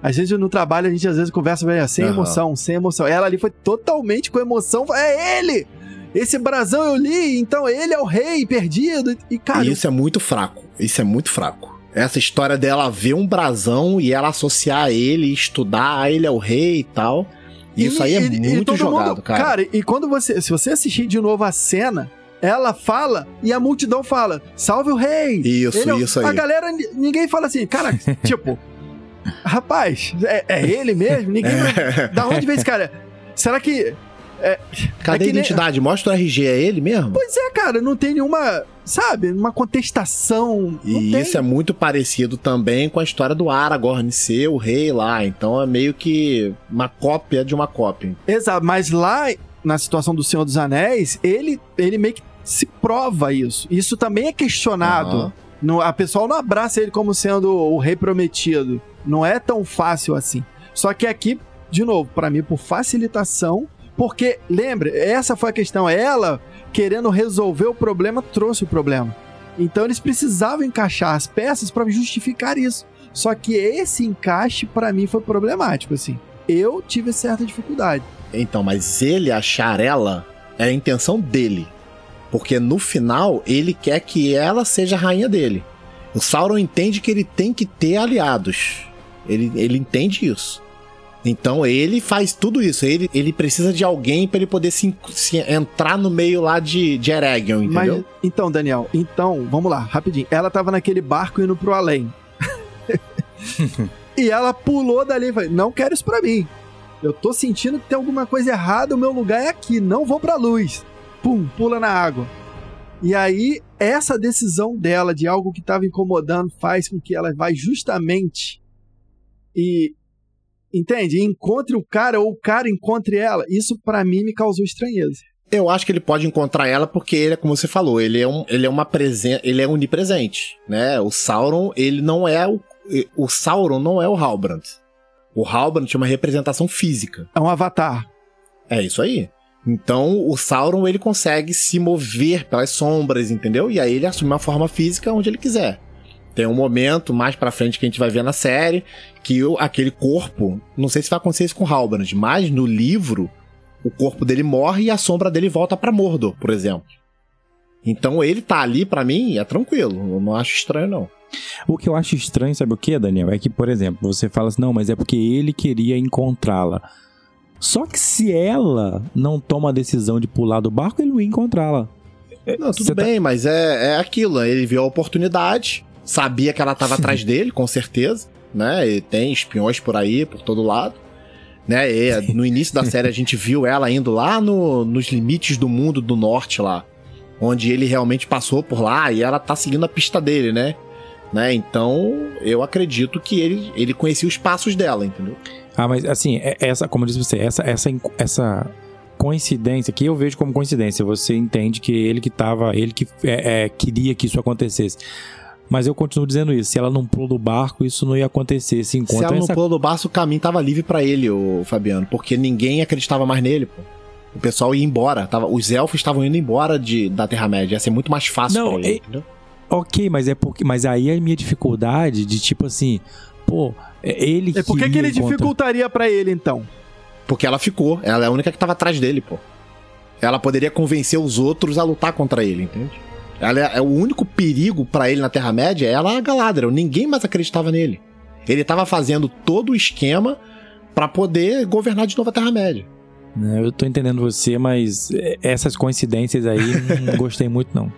Às vezes no trabalho a gente às vezes conversa velho, sem uhum. emoção, sem emoção. Ela ali foi totalmente com emoção. É ele! Esse brasão eu li, então ele é o rei perdido. E, cara. Isso é muito fraco. Isso é muito fraco. Essa história dela ver um brasão e ela associar a ele, estudar, ah, ele é o rei e tal. Isso e, aí é e, muito jogado, mundo, cara. Cara, e quando você. Se você assistir de novo a cena, ela fala e a multidão fala: salve o rei! Isso, ele, isso aí. A galera, ninguém fala assim, cara, tipo, rapaz, é, é, ele mesmo? Ninguém. É. Da onde vem esse cara? Será que. É, Cadê é a identidade? Nem... Mostra o RG, é ele mesmo? Pois é, cara, não tem nenhuma, sabe, uma contestação. E isso é muito parecido também com a história do Aragorn ser o rei lá. Então é meio que uma cópia de uma cópia. Exato, mas lá na situação do Senhor dos Anéis, ele, ele meio que se prova isso. Isso também é questionado. Uhum. No, a pessoa não abraça ele como sendo o rei prometido. Não é tão fácil assim. Só que aqui, de novo, para mim, por facilitação, porque, lembre, essa foi a questão. Ela, querendo resolver o problema, trouxe o problema. Então eles precisavam encaixar as peças para justificar isso. Só que esse encaixe, para mim, foi problemático, assim. Eu tive certa dificuldade. Então, mas ele achar ela é a intenção dele. Porque no final, ele quer que ela seja a rainha dele. O Sauron entende que ele tem que ter aliados. Ele, ele entende isso. Então ele faz tudo isso. Ele, ele precisa de alguém para ele poder se, se, entrar no meio lá de, de Eregion, entendeu? Mas, então, Daniel, então, vamos lá, rapidinho. Ela tava naquele barco indo pro além. e ela pulou dali e falou: Não quero isso pra mim. Eu tô sentindo que tem alguma coisa errada, o meu lugar é aqui, não vou pra luz pum, pula na água. E aí, essa decisão dela de algo que estava incomodando faz com que ela vai justamente e entende? Encontre o cara ou o cara encontre ela. Isso para mim me causou estranheza. Eu acho que ele pode encontrar ela porque ele é como você falou, ele é um, ele é uma presença, ele é onipresente, né? O Sauron, ele não é o o Sauron não é o Halbrand. O Halbrand é uma representação física. É um avatar. É isso aí. Então, o Sauron ele consegue se mover pelas sombras, entendeu? E aí ele assume uma forma física onde ele quiser. Tem um momento mais pra frente que a gente vai ver na série que o, aquele corpo, não sei se vai acontecer isso com Halbrand, mas no livro o corpo dele morre e a sombra dele volta para Mordor, por exemplo. Então ele tá ali para mim é tranquilo, eu não acho estranho não. O que eu acho estranho, sabe o que, Daniel? É que, por exemplo, você fala assim, não, mas é porque ele queria encontrá-la. Só que se ela não toma a decisão de pular do barco, ele não ia encontrá-la. Não, tudo Você tá bem, tá... mas é, é aquilo. Ele viu a oportunidade, sabia que ela estava atrás dele, com certeza. Né? E tem espiões por aí, por todo lado. Né? E no início da série a gente viu ela indo lá no, nos limites do mundo do norte lá. Onde ele realmente passou por lá e ela tá seguindo a pista dele, né? né? Então, eu acredito que ele, ele conhecia os passos dela, entendeu? Ah, mas assim, é, essa, como eu disse você, essa, essa, essa coincidência que eu vejo como coincidência, você entende que ele que tava, ele que é, é, queria que isso acontecesse. Mas eu continuo dizendo isso. Se ela não pulou do barco, isso não ia acontecer. Se, Se ela não essa... pulou do barco, o caminho tava livre pra ele, o Fabiano, porque ninguém acreditava mais nele, pô. O pessoal ia embora, tava, os elfos estavam indo embora de, da Terra-média, ia ser muito mais fácil Não, pra ele, é- entendeu? Ok, mas é porque. Mas aí é a minha dificuldade de tipo assim, pô, é ele É por que, ele encontrar- dificultaria pra ele, então? Porque ela ficou, ela é a única que tava atrás dele, pô. Ela poderia convencer os outros a lutar contra ele, entende? Ela é, é o único perigo pra ele na Terra-média, ela é a Galadriel, ninguém mais acreditava nele. Ele tava fazendo todo o esquema pra poder governar de novo a Terra-média. Né, Eu tô entendendo você, mas é, essas coincidências aí não gostei muito, não.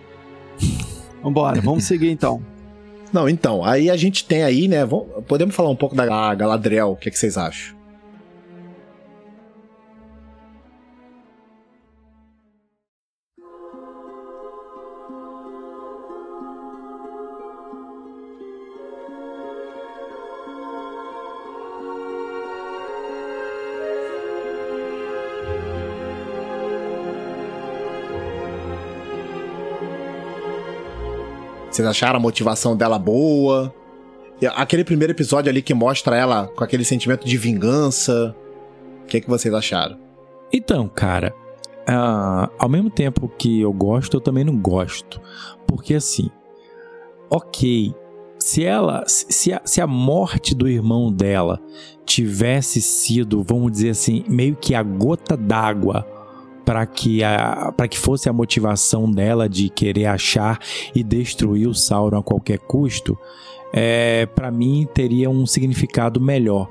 Vambora, vamos seguir então. Não, então, aí a gente tem aí, né? vamos- podemos falar um pouco da Galadriel, o que, que vocês acham? Vocês acharam a motivação dela boa? Aquele primeiro episódio ali que mostra ela com aquele sentimento de vingança. O que, que vocês acharam? Então, cara, ah, ao mesmo tempo que eu gosto, eu também não gosto. Porque assim, ok, se ela, se a, se a morte do irmão dela tivesse sido, vamos dizer assim, meio que a gota d'água para que a que fosse a motivação dela de querer achar e destruir o Sauron a qualquer custo, é, para mim teria um significado melhor.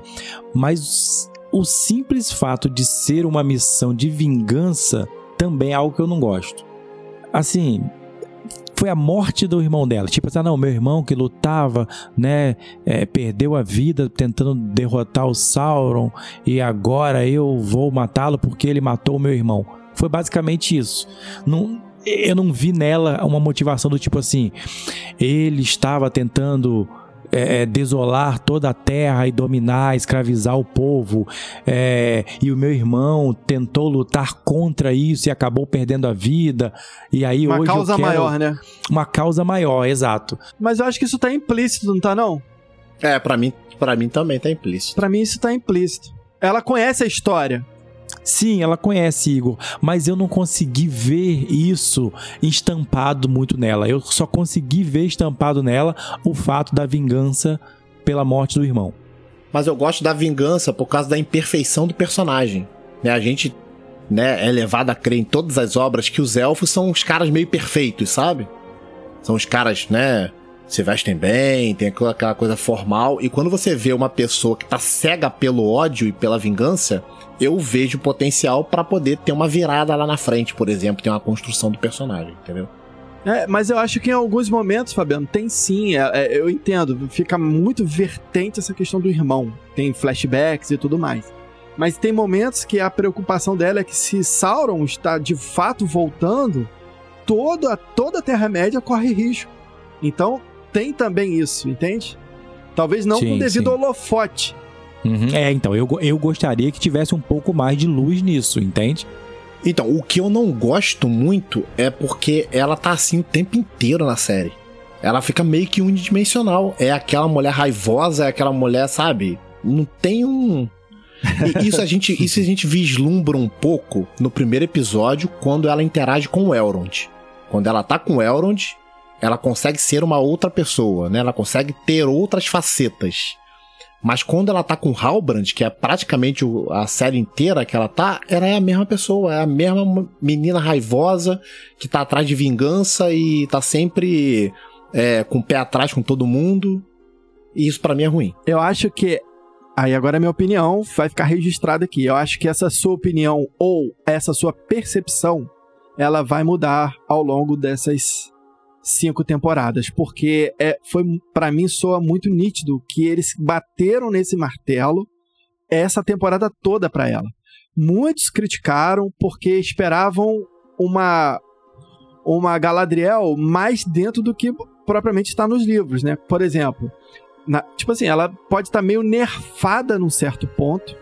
Mas o simples fato de ser uma missão de vingança também é algo que eu não gosto. Assim, foi a morte do irmão dela. Tipo assim, ah, não, meu irmão que lutava, né, é, perdeu a vida tentando derrotar o Sauron e agora eu vou matá-lo porque ele matou o meu irmão. Foi basicamente isso. Não, eu não vi nela uma motivação do tipo assim, ele estava tentando é, é, desolar toda a terra e dominar, escravizar o povo. é, e o meu irmão tentou lutar contra isso e acabou perdendo a vida. E aí Uma hoje causa eu quero maior, né? uma causa maior, exato. Mas eu acho que isso tá implícito, não tá não? É, pra mim, para mim também tá implícito. Pra mim isso tá implícito. Ela conhece a história. Sim, ela conhece Igor, mas eu não consegui ver isso estampado muito nela. Eu só consegui ver estampado nela o fato da vingança pela morte do irmão. Mas eu gosto da vingança por causa da imperfeição do personagem. Né? A gente né, é levado a crer em todas as obras que os elfos são os caras meio perfeitos, sabe? São os caras, né? Se vestem bem, tem aquela coisa formal. E quando você vê uma pessoa que tá cega pelo ódio e pela vingança, eu vejo potencial pra poder ter uma virada lá na frente, por exemplo, ter uma construção do personagem, entendeu? É, mas eu acho que em alguns momentos, Fabiano, tem sim. é, é, eu entendo. Fica muito vertente essa questão do irmão. Tem flashbacks e tudo mais. Mas tem momentos que a preocupação dela é que se Sauron está de fato voltando, toda, toda a Terra-média corre risco. Então tem também isso, entende? Talvez não Sim, com devido sim. holofote. Uhum. É, então, eu, eu gostaria que tivesse um pouco mais de luz nisso, entende? Então, o que eu não gosto muito é porque ela tá assim o tempo inteiro na série. Ela fica meio que unidimensional. É aquela mulher raivosa, é aquela mulher, sabe? Não tem um. E isso a gente, isso a gente vislumbra um pouco no primeiro episódio quando ela interage com o Elrond. Quando ela tá com o Elrond, ela consegue ser uma outra pessoa, né? Ela consegue ter outras facetas. Mas quando ela tá com Halbrand, que é praticamente a série inteira que ela tá, ela é a mesma pessoa, é a mesma menina raivosa que tá atrás de vingança e tá sempre é, com o pé atrás com todo mundo. E isso pra mim é ruim. Eu acho que. Aí agora é minha opinião, vai ficar registrada aqui. Eu acho que essa sua opinião ou essa sua percepção, ela vai mudar ao longo dessas cinco temporadas, porque é, foi para mim soa muito nítido que eles bateram nesse martelo essa temporada toda para ela. Muitos criticaram porque esperavam uma uma Galadriel mais dentro do que propriamente está nos livros, né? Por exemplo, na- tipo assim, ela pode estar meio nerfada num certo ponto,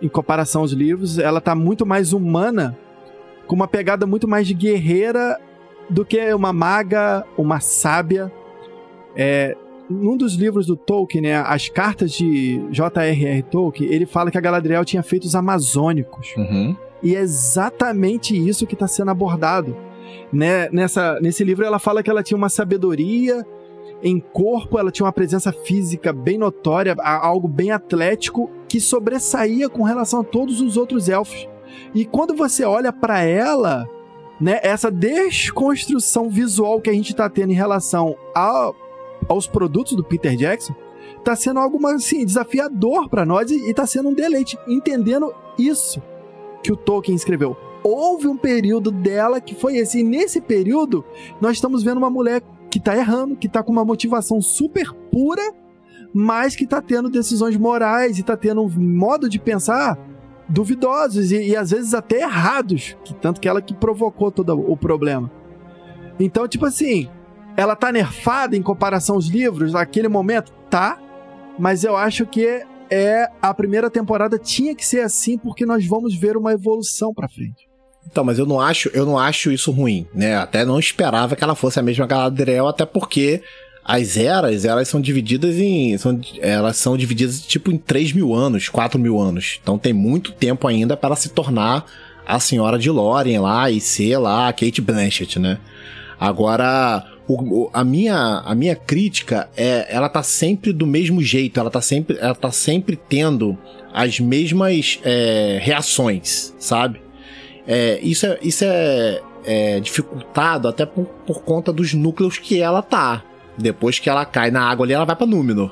em comparação aos livros. Ela tá muito mais humana, com uma pegada muito mais guerreira do que uma maga, uma sábia. é, num dos livros do Tolkien, né, as cartas de J.R.R. Tolkien, ele fala que a Galadriel tinha feitos amazônicos. Uhum. E é exatamente isso que está sendo abordado. Né? Nessa, nesse livro ela fala que ela tinha uma sabedoria em corpo, ela tinha uma presença física bem notória, algo bem atlético que sobressaía com relação a todos os outros elfos. E quando você olha para ela, né, essa desconstrução visual que a gente está tendo em relação a, aos produtos do Peter Jackson, está sendo algo assim, desafiador para nós e está sendo um deleite entendendo isso que o Tolkien escreveu. Houve um período dela que foi esse, e nesse período nós estamos vendo uma mulher que tá errando, que tá com uma motivação super pura, mas que tá tendo decisões morais e tá tendo um modo de pensar duvidosos e, e às vezes até errados, que tanto que ela que provocou todo o problema. Então, tipo assim, ela tá nerfada em comparação aos livros naquele momento? Tá, mas eu acho que é a primeira temporada tinha que ser assim porque nós vamos ver uma evolução para frente. Então, mas eu não acho, eu não acho isso ruim, né? Até não esperava que ela fosse a mesma Galadriel, até porque as eras, elas são divididas em. São, elas são divididas tipo em 3 mil anos, 4 mil anos. Então tem muito tempo ainda para se tornar a senhora de Lórien lá e ser lá a Kate Blanchett, né? Agora, o, a, minha, a minha crítica é ela tá sempre do mesmo jeito, ela tá sempre, ela tá sempre tendo as mesmas é, reações, sabe? É, isso é, isso é, é dificultado até por, por conta dos núcleos que ela tá. Depois que ela cai na água ali, ela vai pra Númenor.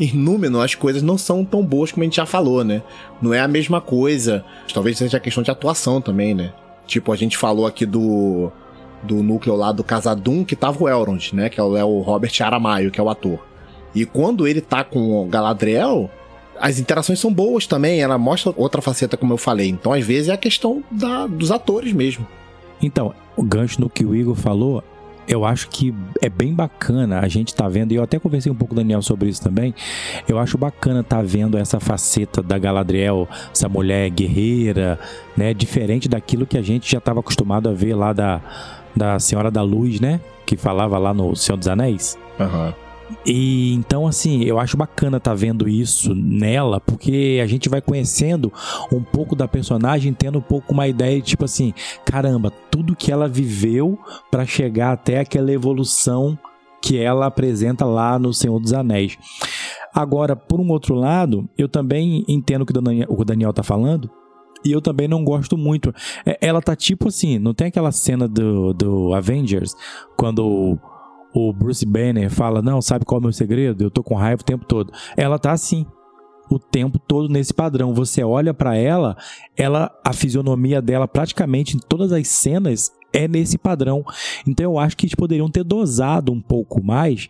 Em Númenor, as coisas não são tão boas como a gente já falou, né? Não é a mesma coisa. Talvez seja questão de atuação também, né? Tipo, a gente falou aqui do do núcleo lá do Casadum, que tava o Elrond, né? Que é o, é Robert Aramayo, que é o ator. E quando ele tá com o Galadriel, as interações são boas também, ela mostra outra faceta, como eu falei. Então, às vezes, é a questão da, dos atores mesmo. Então, o gancho no que o Igor falou, eu acho que é bem bacana a gente tá vendo, e eu até conversei um pouco com o Daniel sobre isso também. Eu acho bacana tá vendo essa faceta da Galadriel, essa mulher guerreira, né? Diferente daquilo que a gente já estava acostumado a ver lá da, da Senhora da Luz, né? Que falava lá no Senhor dos Anéis. Aham. Uhum. E então, assim, eu acho bacana tá vendo isso nela, porque a gente vai conhecendo um pouco da personagem, tendo um pouco uma ideia de tipo assim: caramba, tudo que ela viveu para chegar até aquela evolução que ela apresenta lá no Senhor dos Anéis. Agora, por um outro lado, eu também entendo o que o Daniel tá falando, e eu também não gosto muito. É, ela tá tipo assim, não tem aquela cena do, do Avengers, quando o Bruce Banner fala: Não, sabe qual é o meu segredo? Eu tô com raiva o tempo todo. Ela tá assim. O tempo todo nesse padrão. Você olha para ela, ela, a fisionomia dela, praticamente em todas as cenas, é nesse padrão. Então eu acho que eles poderiam ter dosado um pouco mais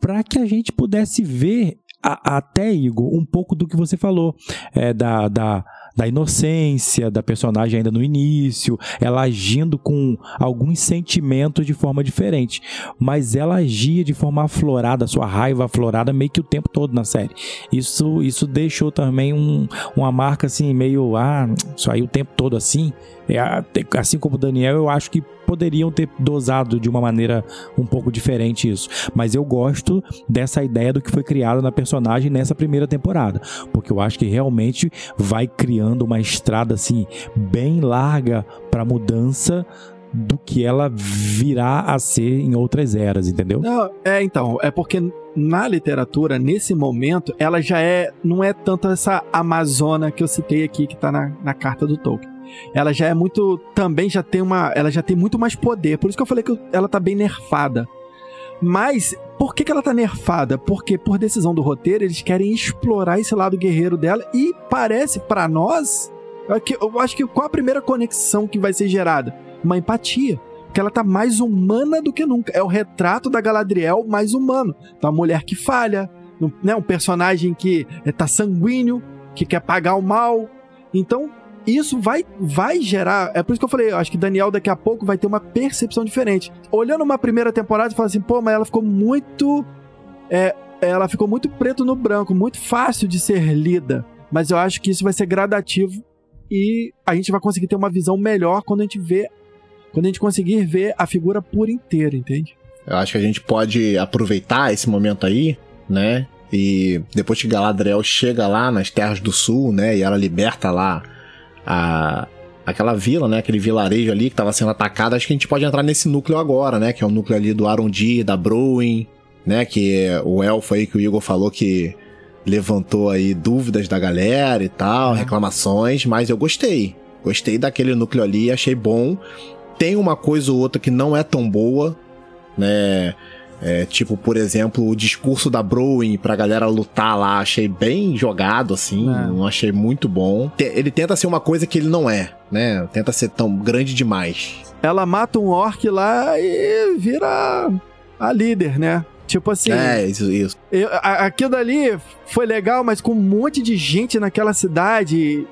para que a gente pudesse ver a, até, Igor, um pouco do que você falou, é, da, da da inocência da personagem ainda no início, ela agindo com alguns sentimentos de forma diferente, mas ela agia de forma aflorada, sua raiva aflorada meio que o tempo todo na série. Isso isso deixou também um, uma marca assim meio ah, isso aí o tempo todo assim. É, assim como o Daniel, eu acho que poderiam ter dosado de uma maneira um pouco diferente isso. Mas eu gosto dessa ideia do que foi criado na personagem nessa primeira temporada, porque eu acho que realmente vai criando uma estrada assim bem larga para mudança do que ela virá a ser em outras eras, entendeu? Não, é então, é porque na literatura, nesse momento, ela já é, não é tanto essa Amazona que eu citei aqui, que tá na, na carta do Tolkien ela já é muito. Também já tem uma. Ela já tem muito mais poder. Por isso que eu falei que ela tá bem nerfada. Mas por que, que ela tá nerfada? Porque por decisão do roteiro eles querem explorar esse lado guerreiro dela e parece para nós, eu acho que qual a primeira conexão que vai ser gerada? Uma empatia. Porque ela tá mais humana do que nunca. É o retrato da Galadriel mais humano. Então, uma mulher que falha, né? um personagem que é, tá sanguíneo, que quer pagar o mal. Então, isso vai, vai gerar. É por isso que eu falei, eu acho que Daniel daqui a pouco vai ter uma percepção diferente. Olhando uma primeira temporada e fala assim, pô, mas ela ficou muito. É, ela ficou muito preto no branco, muito fácil de ser lida. Mas eu acho que isso vai ser gradativo e a gente vai conseguir ter uma visão melhor quando a gente vê. Quando a gente conseguir ver a figura por inteiro, entende? Eu acho que a gente pode aproveitar esse momento aí, né? E depois que Galadriel chega lá nas Terras do Sul, né? E ela liberta lá a, aquela vila, né? Aquele vilarejo ali que estava sendo atacado. Acho que a gente pode entrar nesse núcleo agora, né? Que é o núcleo ali do Arondi, da Bruin, né? Que é o elfo aí que o Igor falou que levantou aí dúvidas da galera e tal, é. reclamações, mas eu gostei. Gostei daquele núcleo ali, achei bom. Tem uma coisa ou outra que não é tão boa, né? É, tipo, por exemplo, o discurso da Brewing pra galera lutar lá, achei bem jogado, assim, é. não achei muito bom. Ele tenta ser uma coisa que ele não é, né? Tenta ser tão grande demais. Ela mata um orc lá e vira a líder, né? Tipo assim. É, isso, isso. Eu, aquilo dali foi legal, mas com um monte de gente naquela cidade.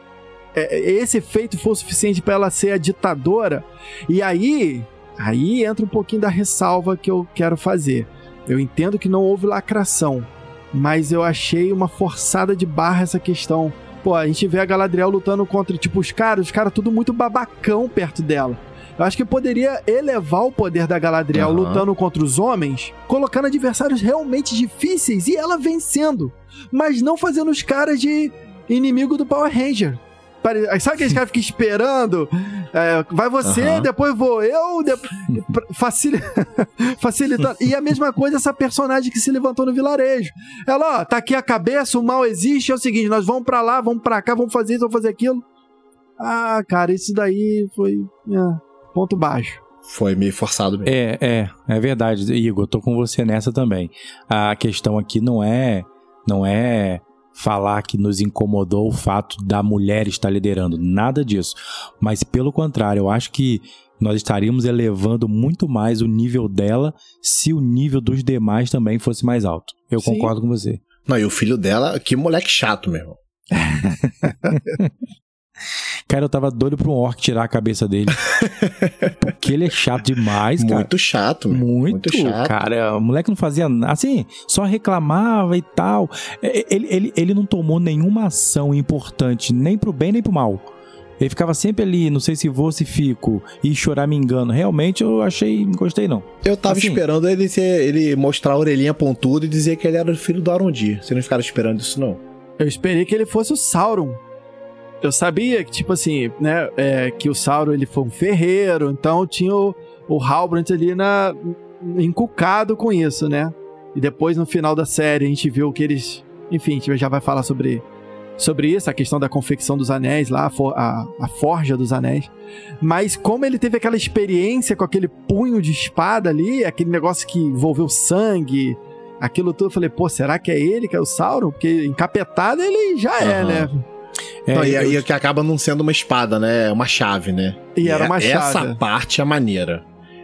É, esse efeito foi o suficiente para ela ser a ditadora. E aí, Aí entra um pouquinho da ressalva que eu quero fazer. Eu entendo que não houve lacração, mas eu achei uma forçada de barra essa questão. Pô, a gente vê a Galadriel lutando contra, tipo, os caras, os caras tudo muito babacão perto dela. Eu acho que poderia elevar o poder da Galadriel uhum. lutando contra os homens, colocando adversários realmente difíceis e ela vencendo, mas não fazendo os caras de inimigo do Power Ranger. Sabe aqueles caras ficam esperando? É, vai você, uhum. depois vou eu, de... Facil... facilitando. E a mesma coisa essa personagem que se levantou no vilarejo. Ela, ó, tá aqui a cabeça, o mal existe, é o seguinte, nós vamos para lá, vamos para cá, vamos fazer isso, vamos fazer aquilo. Ah, cara, isso daí foi é, ponto baixo. Foi meio forçado mesmo. É, é, é verdade, Igor, eu tô com você nessa também. A questão aqui não é não é falar que nos incomodou o fato da mulher estar liderando, nada disso. Mas pelo contrário, eu acho que nós estaríamos elevando muito mais o nível dela se o nível dos demais também fosse mais alto. Eu Sim. concordo com você. Não, e o filho dela, que moleque chato, meu irmão. Cara, eu tava doido pra um orc tirar a cabeça dele. Porque ele é chato demais, cara. Muito chato, meu. Muito, muito chato. Cara, o moleque não fazia nada. Assim, só reclamava e tal. Ele, ele, ele não tomou nenhuma ação importante, nem pro bem nem pro mal. Ele ficava sempre ali, não sei se vou, se fico, e chorar me engano. Realmente eu achei, não gostei não. Eu tava assim, esperando ele ser, ele mostrar a orelhinha pontuda e dizer que ele era o filho do Arondir. Você não ficaram esperando isso não? Eu esperei que ele fosse o Sauron eu sabia que, tipo assim, né, é, que o Sauron ele foi um ferreiro, então tinha o, o Halbrand ali na, encucado com isso, né? E depois, no final da série, a gente viu que eles. Enfim, a gente já vai falar sobre, sobre isso, a questão da confecção dos anéis lá, a, for, a, a forja dos anéis. Mas como ele teve aquela experiência com aquele punho de espada ali, aquele negócio que envolveu sangue, aquilo tudo, eu falei, pô, será que é ele que é o Sauron? Porque encapetado ele já é, uhum. né? É, não, e aí eu... que acaba não sendo uma espada, né? É uma chave, né? E, e era uma chave. Essa parte é maneira.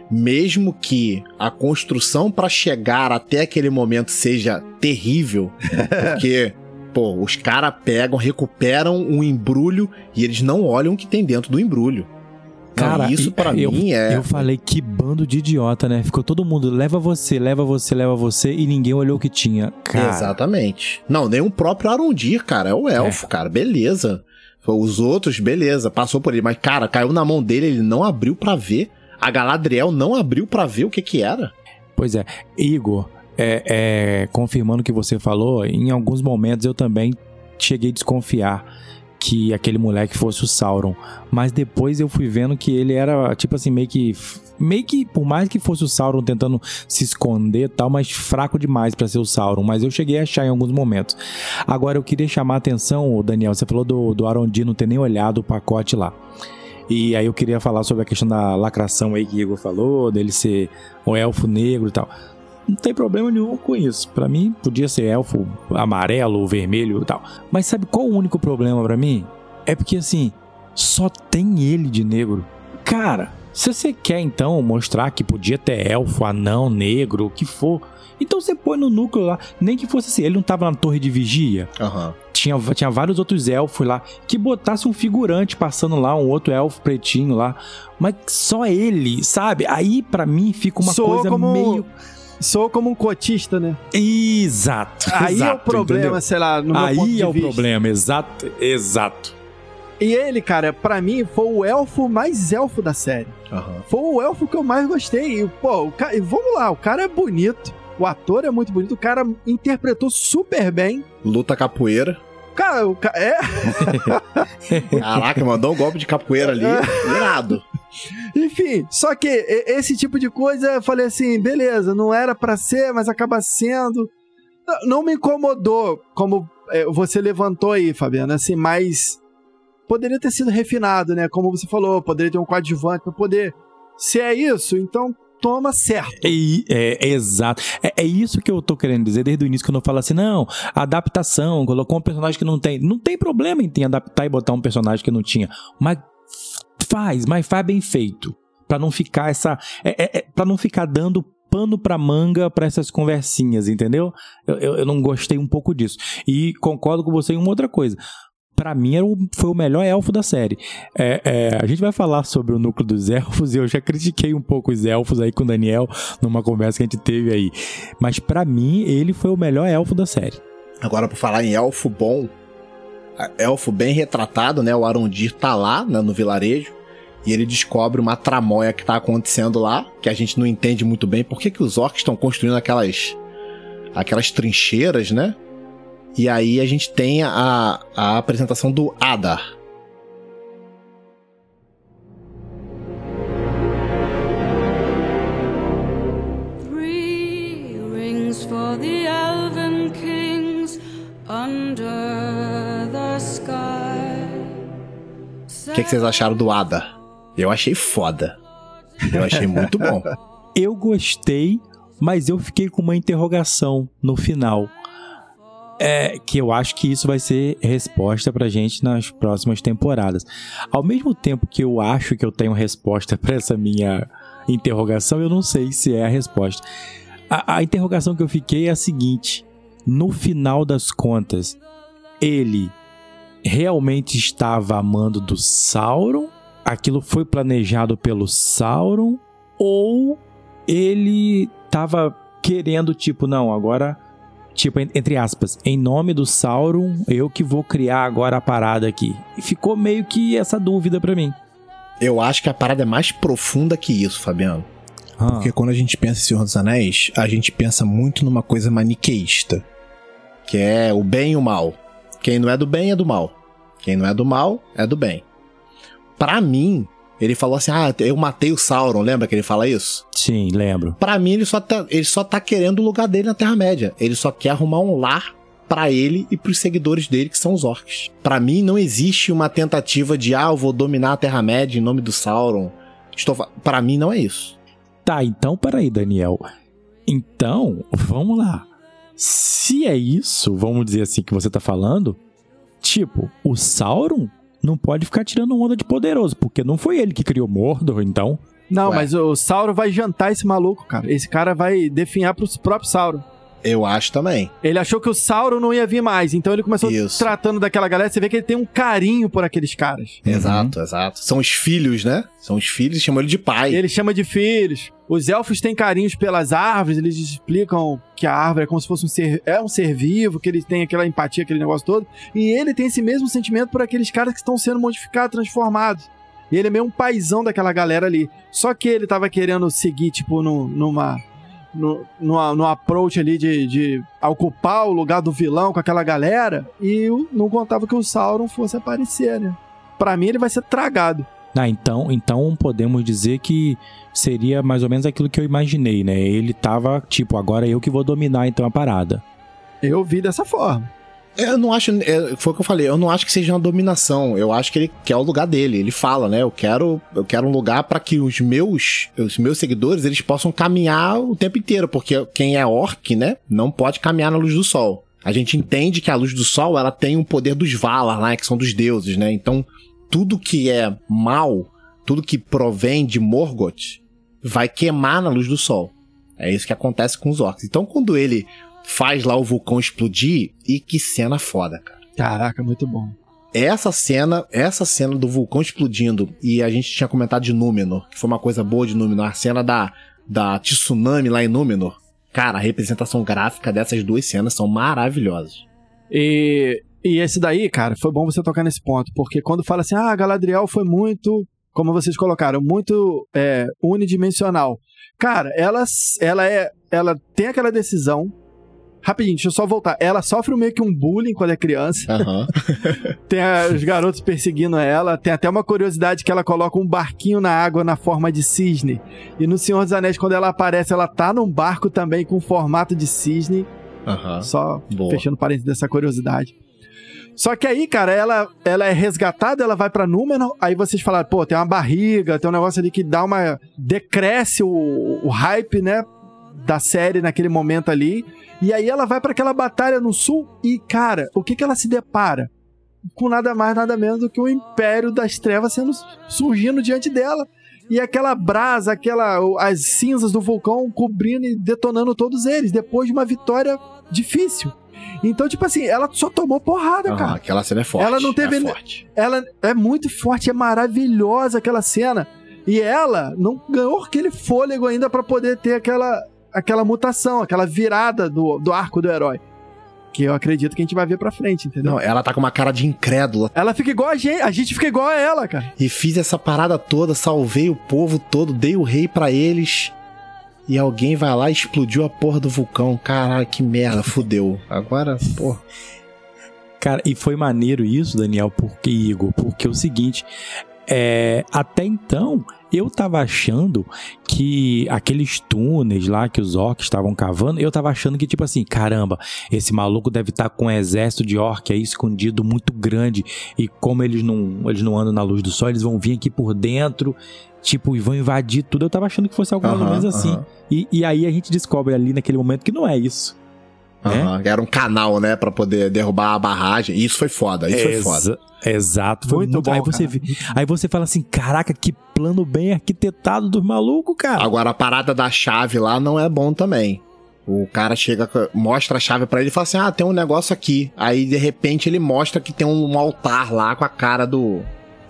Mesmo que a construção para chegar até aquele momento seja terrível, porque pô, os caras pegam, recuperam um embrulho e eles não olham o que tem dentro do embrulho. Cara, isso para mim é. Eu falei que bando de idiota, né? Ficou todo mundo, leva você, leva você, leva você, e ninguém olhou o que tinha. Cara. Exatamente. Não, nem o próprio Arundir, cara. É o elfo, é. cara. Beleza. Os outros, beleza, passou por ele. Mas, cara, caiu na mão dele, ele não abriu para ver. A Galadriel não abriu para ver o que que era. Pois é. Igor, é, é, confirmando o que você falou, em alguns momentos eu também cheguei a desconfiar que aquele moleque fosse o Sauron. Mas depois eu fui vendo que ele era, tipo assim, meio que. Meio que, por mais que fosse o Sauron tentando se esconder tal, mas fraco demais para ser o Sauron. Mas eu cheguei a achar em alguns momentos. Agora eu queria chamar a atenção, Daniel, você falou do, do Arondi não ter nem olhado o pacote lá. E aí eu queria falar sobre a questão da lacração aí que Igor falou, dele ser o elfo negro e tal não tem problema nenhum com isso. Para mim, podia ser elfo amarelo, vermelho e tal. Mas sabe qual o único problema para mim? É porque assim, só tem ele de negro. Cara, se você quer então mostrar que podia ter elfo, anão, negro, o que for, então você põe no núcleo lá, nem que fosse assim, ele não tava na torre de vigia. Uhum. Tinha, tinha vários outros elfos lá, que botasse um figurante passando lá, um outro elfo pretinho lá, mas só ele, sabe? Aí para mim fica uma Soou coisa como... meio Sou como um cotista, né? Exato. Aí exato, é o problema, entendeu? sei lá, no Aí é o vista. problema, exato, exato. E ele, cara, pra mim, foi o elfo mais elfo da série. Aham. Foi o elfo que eu mais gostei. E, pô, o ca... e vamos lá, o cara é bonito. O ator é muito bonito. O cara interpretou super bem. Luta capoeira. Cara, o ca... é. Caraca, mandou um golpe de capoeira ali. Irado. Enfim, só que esse tipo de coisa, eu falei assim, beleza, não era pra ser, mas acaba sendo. Não- me incomodou, como é, você levantou aí, Fabiano, assim, mas poderia ter sido refinado, né? Como você falou, poderia ter um coadjuvante pra poder. Se é isso, então toma certo. É, é, é exato. É, é isso que eu tô querendo dizer desde o início, quando eu falo assim, não, adaptação, colocou um personagem que não tem. Não tem problema em adaptar e botar um personagem que não tinha. Mas faz, mas faz bem feito. Pra não ficar essa. É, é, é, pra não ficar dando pano pra manga pra essas conversinhas, entendeu? Eu, eu, eu não gostei um pouco disso. E concordo com você em uma outra coisa. Pra mim era o- foi o melhor elfo da série. É, é, a gente vai falar sobre o núcleo dos elfos e eu já critiquei um pouco os elfos aí com o Daniel numa conversa que a gente teve aí. Mas pra mim ele foi o melhor elfo da série. Agora, por falar em elfo bom, elfo bem retratado, né? O Arondir tá lá né, no vilarejo e ele descobre uma tramóia que tá acontecendo lá, que a gente não entende muito bem. Por que, que os orcs estão construindo aquelas, aquelas trincheiras, né? E aí a gente tem a, a apresentação do Adar. Three rings for the elven kings under the sky. O que, que vocês acharam do Adar? Eu achei foda. Eu achei muito bom. Eu gostei, mas eu fiquei com uma interrogação no final. É, que eu acho que isso vai ser resposta pra gente nas próximas temporadas. Ao mesmo tempo que eu acho que eu tenho resposta pra essa minha interrogação, eu não sei se é a resposta. A, a interrogação que eu fiquei é a seguinte: no final das contas, ele realmente estava amando do Sauron? Aquilo foi planejado pelo Sauron? Ou ele tava querendo, tipo, não, agora, tipo, en- entre aspas, em nome do Sauron, eu que vou criar agora a parada aqui. E ficou meio que essa dúvida pra mim. Eu acho que a parada é mais profunda que isso, Fabiano. Ah, Porque quando a gente pensa em Senhor dos Anéis, a gente pensa muito numa coisa maniqueísta. Que é o bem e o mal. Quem não é do bem é do mal. Quem não é do mal é do bem. Pra mim, ele falou assim: Ah, eu matei o Sauron. Lembra que ele fala isso? sim, lembro. Pra mim, ele só tá, ele só tá querendo o lugar dele na Terra-média. Ele só quer arrumar um lar pra ele e pros seguidores dele, que são os orcs. Pra mim, não existe uma tentativa de, ah, eu vou dominar a Terra-média em nome do Sauron. Estou Pra mim, não é isso. Tá, então peraí, Daniel. Então, vamos lá. Se é isso, vamos dizer assim, que você tá falando, tipo, o Sauron não pode ficar tirando onda de poderoso, porque não foi ele que criou Mordor, então. Não, Ué. mas o Sauron vai jantar esse maluco, cara. Esse cara vai definhar pro próprio Sauron. Eu acho também. Ele achou que o Sauron não ia vir mais, então ele começou Isso. tratando daquela galera. Você vê que ele tem um carinho por aqueles caras. Exato, exato. São os filhos, né? São os filhos, chamam ele de pai. Ele chama de filhos. Os elfos têm carinhos pelas árvores, eles explicam que a árvore é como se fosse um ser, é um ser vivo, que ele tem aquela empatia, aquele negócio todo. E ele tem esse mesmo sentimento por aqueles caras que estão sendo modificados, transformados. E ele é meio um paizão daquela galera ali. Só que ele tava querendo seguir, tipo, no, numa. No, numa, numa approach ali de, de ocupar o lugar do vilão com aquela galera. E não contava que o Sauron fosse aparecer, né? Pra mim, ele vai ser tragado. Ah, então, então podemos dizer que seria mais ou menos aquilo que eu imaginei, né? Ele tava, tipo, agora eu que vou dominar então a parada. Eu vi dessa forma. Eu não acho. é, foi o que eu falei, eu não acho que seja uma dominação. Eu acho que ele quer o lugar dele. Ele fala, né? Eu quero, eu quero um lugar pra que os meus, os meus seguidores eles possam caminhar o tempo inteiro, porque quem é orc, né, não pode caminhar na luz do sol. A gente entende que a luz do sol ela tem o poder dos Valar, né, que são dos deuses, né? Então tudo que é mal, tudo que provém de Morgoth, vai queimar na luz do sol. É isso que acontece com os orcs. Então quando ele faz lá o vulcão explodir, e que cena foda, cara. Caraca, muito bom. Essa cena, essa cena do vulcão explodindo, e a gente tinha comentado de Númenor, que foi uma coisa boa de Númenor, a cena da, da tsunami lá em Númenor. Cara, a representação gráfica dessas duas cenas são maravilhosas. E E esse daí, cara, foi bom você tocar nesse ponto, porque quando fala assim, ah, Galadriel foi muito, como vocês colocaram, muito é, unidimensional. Cara, ela, ela é, ela tem aquela decisão. Rapidinho, deixa eu só voltar. Ela sofre meio que um bullying quando é criança. Aham. Tem os garotos perseguindo ela. Tem até uma curiosidade que ela coloca um barquinho na água na forma de cisne. E no Senhor dos Anéis, quando ela aparece, ela tá num barco também com formato de cisne. Aham. Só Boa. fechando parênteses dessa curiosidade. Só que aí, cara, ela, ela é resgatada, ela vai pra Númenor, aí vocês falaram, pô, tem uma barriga, tem um negócio ali que dá uma... decresce o, o hype, né, da série naquele momento ali. E aí ela vai pra aquela batalha no sul e, cara, o que que ela se depara? Com nada mais, nada menos do que o Império das Trevas sendo surgindo diante dela. E aquela brasa, aquela as cinzas do vulcão cobrindo e detonando todos eles, depois de uma vitória difícil. Então, tipo assim, ela só tomou porrada, Aham, cara. Aquela cena é forte. Ela não teve- É forte. Ela é muito forte, é maravilhosa aquela cena. E ela não ganhou aquele fôlego ainda pra poder ter aquela, aquela mutação, aquela virada do, do arco do herói. Que eu acredito que a gente vai ver pra frente, entendeu? Não, ela tá com uma cara de incrédula. Ela fica igual a gente, a gente fica igual a ela, cara. E fiz essa parada toda, salvei o povo todo, dei o rei pra eles. E alguém vai lá e explodiu a porra do vulcão. Caralho, que merda, fudeu. Agora, porra. Cara, e foi maneiro isso, Daniel, porque, Igor, porque é o seguinte, é, até então eu tava achando que aqueles túneis lá que os orcs estavam cavando, eu tava achando que, tipo assim, caramba, esse maluco deve estar com um exército de orc aí escondido muito grande, e como eles não, eles não andam na luz do sol, eles vão vir aqui por dentro, tipo, e vão invadir tudo. Eu tava achando que fosse algo mais ou Aham, menos assim. aham, E, e aí a gente descobre ali naquele momento que não é isso. Né? aham. Era um canal, né, Pra poder derrubar a barragem. Isso foi foda, isso foi foda. Exa- Exato, foi Muito muito, bom, Aí você, vê- aí você fala assim: caraca, que plano bem arquitetado dos malucos, cara. Agora a parada da chave lá não é bom também. O cara chega, mostra a chave pra ele e fala assim: Ah, tem um negócio aqui. Aí de repente ele mostra que tem um altar lá com a cara do.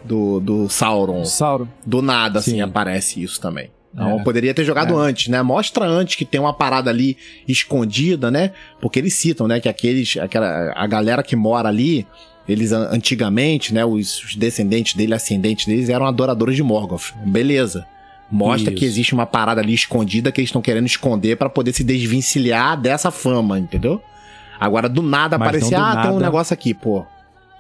Do, do Sauron. Sauro. Do nada, assim, Sim. aparece isso também. Então É. poderia ter jogado É. antes, né? Mostra antes que tem uma parada ali escondida, né? Porque eles citam, né? Que aqueles. Aquela, a galera que mora ali. Eles an- antigamente, né? Os, os descendentes dele, ascendentes deles, eram adoradores de Morgoth. Beleza. Mostra Isso. que existe uma parada ali escondida que eles estão querendo esconder pra poder se desvencilhar dessa fama, entendeu? Agora, do nada, Mas aparecer, não ah, do tem um nada. negócio aqui, pô.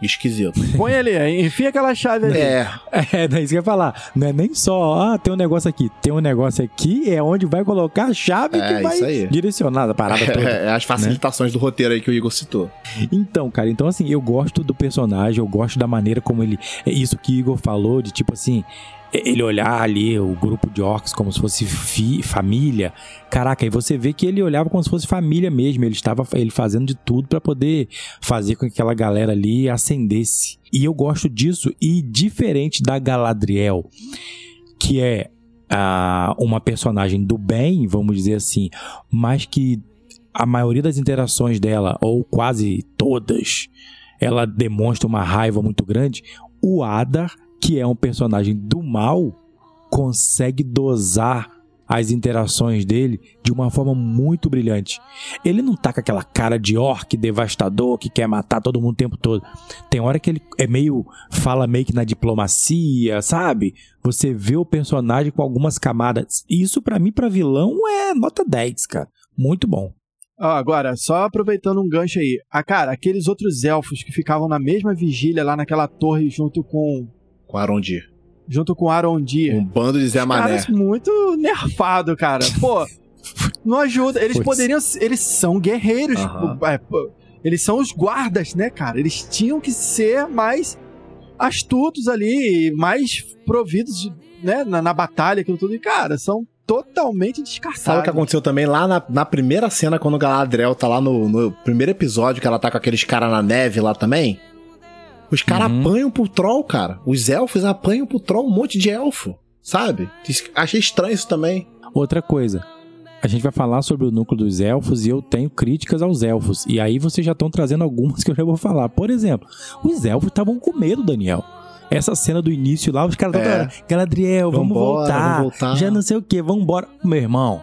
Esquisito. Põe ali, enfia aquela chave ali. é, É, é isso que eu ia falar. Não é nem só, ah, tem um negócio aqui. Tem um negócio aqui, é onde vai colocar a chave É, que vai isso aí. direcionar a parada toda. é as facilitações do roteiro aí que o Igor citou. Então, cara, então assim, eu gosto do personagem, eu gosto da maneira como ele. É isso que o Igor falou, de tipo assim, é- ele olhar ali o grupo de orcs como se fosse família. Caraca, aí você vê que ele olhava como se fosse família mesmo. Ele estava ele fazendo de tudo pra poder fazer com que aquela galera ali ascendesse. E eu gosto disso, e diferente da Galadriel, que é ah, uma personagem do bem, vamos dizer assim, mas que a maioria das interações dela, ou quase todas, ela demonstra uma raiva muito grande. O Adar, que é um personagem do mal, consegue dosar as interações dele de uma forma muito brilhante. Ele não tá com aquela cara de orc devastador que quer matar todo mundo o tempo todo. Tem hora que ele é meio fala meio que na diplomacia, sabe? Você vê o personagem com algumas camadas. Isso pra mim pra vilão é nota 10, cara. Muito bom. Agora, só aproveitando um gancho aí. Ah, cara, aqueles outros elfos que ficavam na mesma vigília lá naquela torre junto com Com Arondir. junto com Arondir. Um bando de Zé Mané. Caras muito nerfado, cara. Pô, não ajuda. Eles poderiam. Eles são guerreiros. Aham. É, pô, eles são os guardas, né, cara? Eles tinham que ser mais astutos ali, mais providos, né, na, na batalha, aquilo tudo. E, cara, são totalmente descartados. Sabe o que aconteceu também lá na, na primeira cena, quando o Galadriel tá lá no, no primeiro episódio, que ela tá com aqueles caras na neve lá também? Os caras Uhum. apanham pro troll, cara. Os elfos apanham pro troll, um monte de elfo. Sabe? Achei estranho isso também. Outra coisa. A gente vai falar sobre o núcleo dos elfos e eu tenho críticas aos elfos. E aí vocês já estão trazendo algumas que eu já vou falar. Por exemplo, os elfos estavam com medo, Daniel. Essa cena do início lá, os caras É. toda hora, Galadriel, vamos Vambora, voltar. vamos voltar. Já não sei o que, vambora. Meu irmão,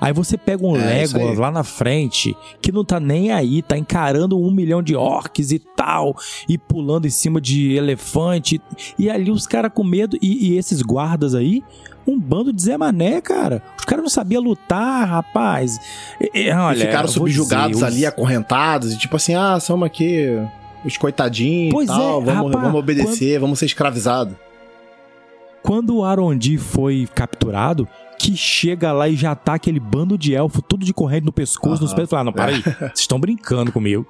Aí você pega um É, Legolas lá na frente, que não tá nem aí, tá encarando um milhão de orcs e tal, e pulando em cima de elefante. E ali os caras com medo, e, e esses guardas aí, um bando de Zé Mané, cara. Os caras não sabiam lutar, rapaz. E, e, olha, e ficaram subjugados dizer, ali, os- acorrentados, e tipo assim, ah, somos aqui os coitadinhos Pois e tal, é, vamos, rapaz, vamos obedecer, vamos ser escravizados. Quando o Arondi foi capturado, que chega lá e já tá aquele bando de elfo, tudo de corrente no pescoço, nos Aham. pés, fala, ah, não, para aí, vocês estão brincando comigo.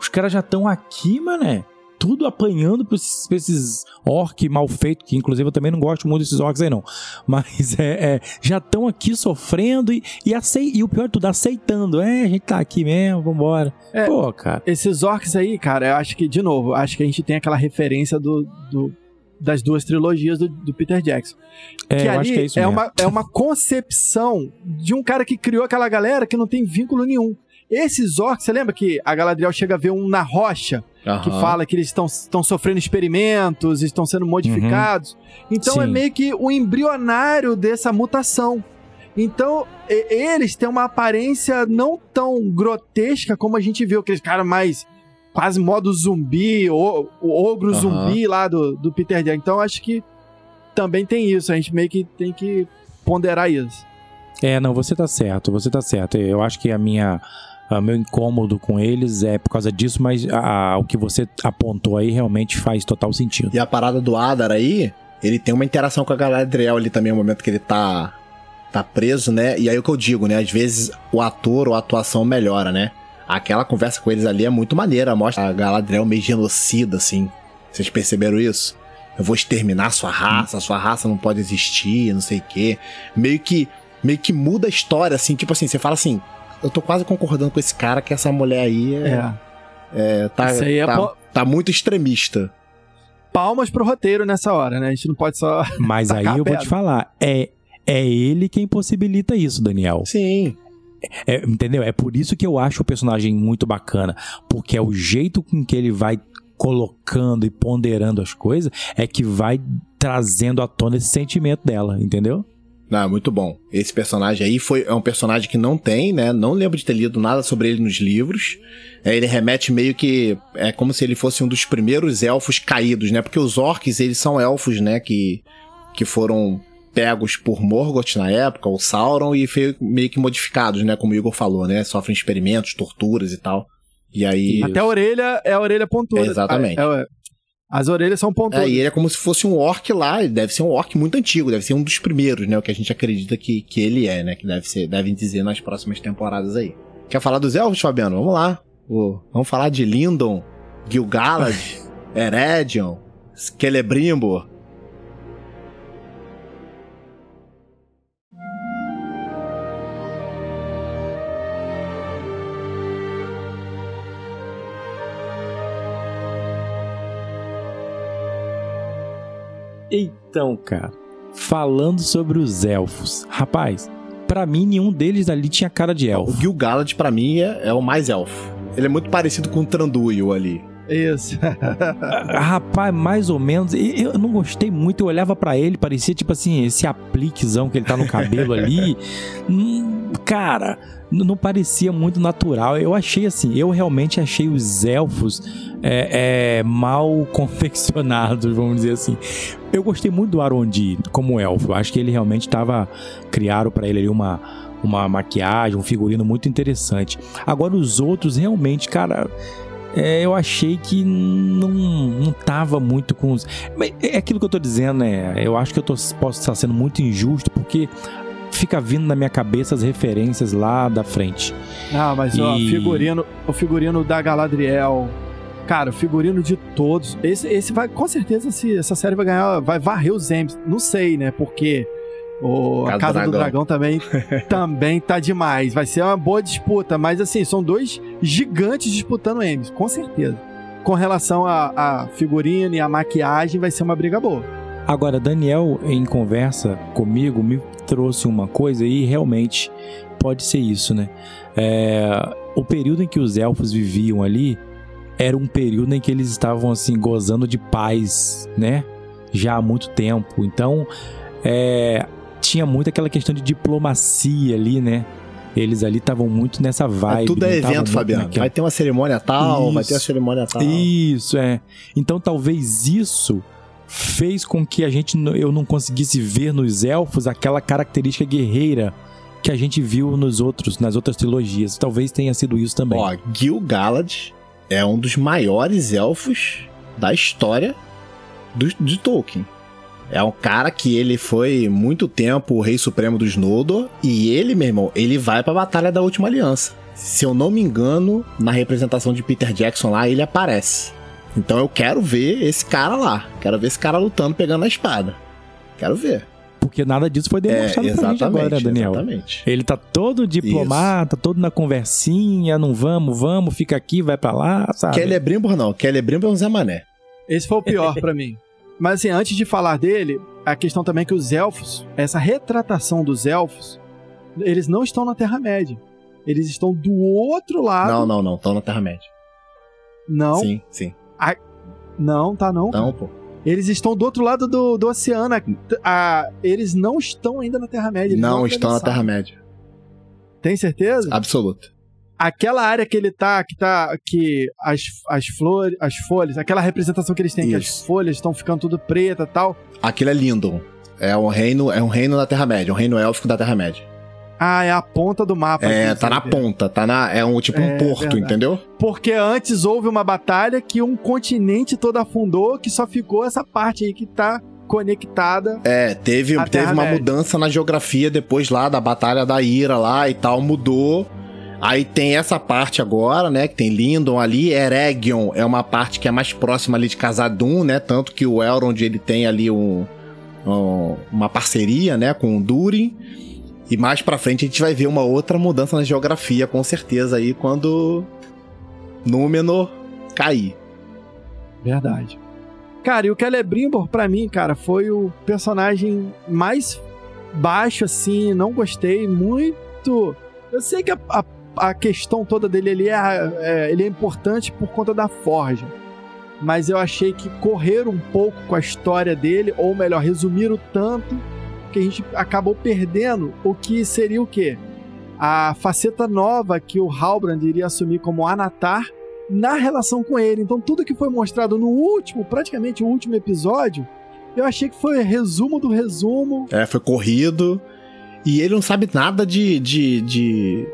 Os caras já estão aqui, mané. Tudo apanhando pra esses, pra esses orc mal feito, que inclusive eu também não gosto muito desses orcs aí não. Mas é, é, já estão aqui sofrendo e, e, acei- e o pior de tudo, aceitando. É, a gente tá aqui mesmo, vambora. É. Pô, cara. Esses orcs aí, cara, eu acho que, de novo, acho que a gente tem aquela referência do, do- das duas trilogias do, do Peter Jackson. É, que eu ali acho que é isso mesmo. uma, é uma concepção de um cara que criou aquela galera que não tem vínculo nenhum. Esses orcs, você lembra que a Galadriel chega a ver um na rocha que Aham. fala que eles estão estão sofrendo experimentos, estão sendo modificados. Então é Sim. meio que o embrionário dessa mutação. Então, eles têm uma aparência não tão grotesca como a gente viu, aqueles caras mais quase modo zumbi, o, o ogro Aham. zumbi lá do, do Peter Jackson. Então, acho que também tem isso, a gente meio que tem que ponderar isso. É, não, você tá certo, você tá certo. Eu acho que a minha. a meu incômodo com eles é por causa disso, mas a- o que você apontou aí realmente faz total sentido. E a parada do Adar aí, ele tem uma interação com a Galadriel ali também, no momento que ele tá, tá preso, né? E aí o que eu digo, né? Às vezes o ator ou a atuação melhora, né? Aquela conversa com eles ali é muito maneira, mostra a Galadriel meio genocida, assim. Vocês perceberam isso? Eu vou exterminar sua raça, sua raça não pode existir, não sei o quê. Meio que, meio que muda a história, assim, tipo assim, você fala assim, eu tô quase concordando com esse cara que essa mulher aí é, É. é, tá, Isso aí é tá, po- tá muito extremista. Palmas pro roteiro nessa hora, né? A gente não pode só. Mas aí eu vou te falar, é, é ele quem possibilita isso, Daniel. Sim. É, entendeu? É por isso que eu acho o personagem muito bacana. Porque é o jeito com que ele vai colocando e ponderando as coisas é que vai trazendo à tona esse sentimento dela, entendeu? Não, muito bom. Esse personagem aí foi, é um personagem que não tem, né? Não lembro de ter lido nada sobre ele nos livros. É, ele remete meio que. É como se ele fosse um dos primeiros elfos caídos, né? Porque os orcs, eles são elfos, né? Que, que foram pegos por Morgoth na época, ou Sauron, e meio que modificados, né? Como o Igor falou, né? Sofrem experimentos, torturas e tal. E aí. Até a orelha é a orelha pontuda. Exatamente. É, é, as orelhas são pontudas. É, e ele é como se fosse um orc lá, ele deve ser um orc muito antigo, deve ser um dos primeiros, né? O que a gente acredita que, que ele é, né? Que deve ser, devem dizer nas próximas temporadas aí. Quer falar dos elfos, Fabiano? Vamos lá. Ô, vamos falar de Lindon, Gil-galad, Eredion, Celebrimbor. Então, cara, falando sobre os elfos, rapaz, pra mim nenhum deles ali tinha cara de O elfo. Gil-galad, pra mim, é, é o mais elfo. Ele é muito parecido com o Tranduil ali. Isso. Ah, Rapaz, mais ou menos. Eu não gostei muito. Eu olhava pra ele, parecia tipo assim, esse apliquezão que ele tá no cabelo ali. Hum, Cara, não parecia muito natural. Eu achei assim, eu realmente achei os elfos é, é, mal confeccionados, vamos dizer assim. Eu gostei muito do Arondi como elfo. Eu acho que ele realmente tava. Criaram pra ele ali uma. Uma maquiagem, um figurino muito interessante. Agora, os outros, realmente, cara, é, eu achei que não, não tava muito com os. Mas é aquilo que eu tô dizendo, né? Eu acho que eu tô, posso estar sendo muito injusto, porque fica vindo na minha cabeça as referências lá da frente. Não, mas ó, E- figurino, o figurino da Galadriel. Cara, o figurino de todos. Esse, esse vai, com certeza, esse, essa série vai ganhar, vai varrer os M's. Não sei, né? Porque o, a Casa Casa do do Dragão. Dragão também, também tá demais. Vai ser uma boa disputa, mas assim, são dois gigantes disputando M's, com certeza. Com relação a, a figurino e a maquiagem, vai ser uma briga boa. Agora, Daniel, em conversa comigo, me trouxe uma coisa e realmente pode ser isso, né? É, o período em que os elfos viviam ali era um período em que eles estavam assim gozando de paz, né? Já há muito tempo. Então, é, tinha muito aquela questão de diplomacia ali, né? Eles ali estavam muito nessa vibe. É, tudo é evento, Fabiano. naquela- Vai ter uma cerimônia tal, vai ter a Isso. cerimônia tal. Isso, é. Então talvez isso fez com que a gente eu não conseguisse ver nos elfos aquela característica guerreira que a gente viu nos outros, nas outras trilogias. Talvez tenha sido isso também. Ó, Gil-galad é um dos maiores elfos da história do, de Tolkien. É um cara que ele foi muito tempo o rei supremo dos Noldor e ele, meu irmão, ele vai pra batalha da última aliança. Se eu não me engano, na representação de Peter Jackson lá, ele aparece. Então eu quero ver esse cara lá. Quero ver esse cara lutando, pegando a espada. Quero ver. Porque nada disso foi demonstrado pra gente agora, né, Daniel? É, exatamente. Ele tá todo diplomata, todo na conversinha, não vamos, vamos, fica aqui, vai pra lá, sabe? Celebrimbor não, Celebrimbor é um Zé Mané. Esse foi o pior pra mim. Mas assim, antes de falar dele, a questão também é que os elfos, essa retratação dos elfos, eles não estão na Terra-média. Eles estão do outro lado. Não, não, não, estão na Terra-média. Não, Sim, sim. não, tá não. Então, pô. Eles estão do outro lado do, do oceano. A- a- eles não estão ainda na Terra-média. eles Não estão na. Terra-média. Tem certeza? Absoluta. Aquela área que ele tá, que tá, que as, as flores, as folhas, aquela representação que eles têm, que as Isso. folhas estão ficando tudo preta e tal. Aquilo é Lindon. É um reino, é um reino da Terra-média, um reino élfico da Terra-média. Ah, é a ponta do mapa. É, aqui, tá na ponta, tá na, é um tipo um É, porto, verdade. entendeu? Porque antes houve uma batalha que um continente todo afundou, que só ficou essa parte aí que tá conectada. É, teve, teve uma mudança na geografia depois lá da Batalha da Ira lá e tal, mudou. Aí tem essa parte agora, né, que tem Lindon ali, Eregion é uma parte que é mais próxima ali de Casadum, né, tanto que o Elrond ele tem ali um, um- uma parceria, né, com o Durin. E mais pra frente a gente vai ver uma outra mudança na geografia, com certeza aí, quando Númenor cair. Verdade. Cara, e o Celebrimbor, pra mim, cara, foi o personagem mais baixo, assim, não gostei muito. Eu sei que a, a, a questão toda dele ali é, é- ele é importante por conta da forja. Mas eu achei que correram um pouco com a história dele, ou melhor, resumiram tanto que a gente acabou perdendo o que seria o quê? A faceta nova que o Halbrand iria assumir como Anatar na relação com ele. Então, tudo que foi mostrado no último, praticamente o último episódio, eu achei que foi resumo do resumo. É, foi corrido. E ele não sabe nada de, de, de,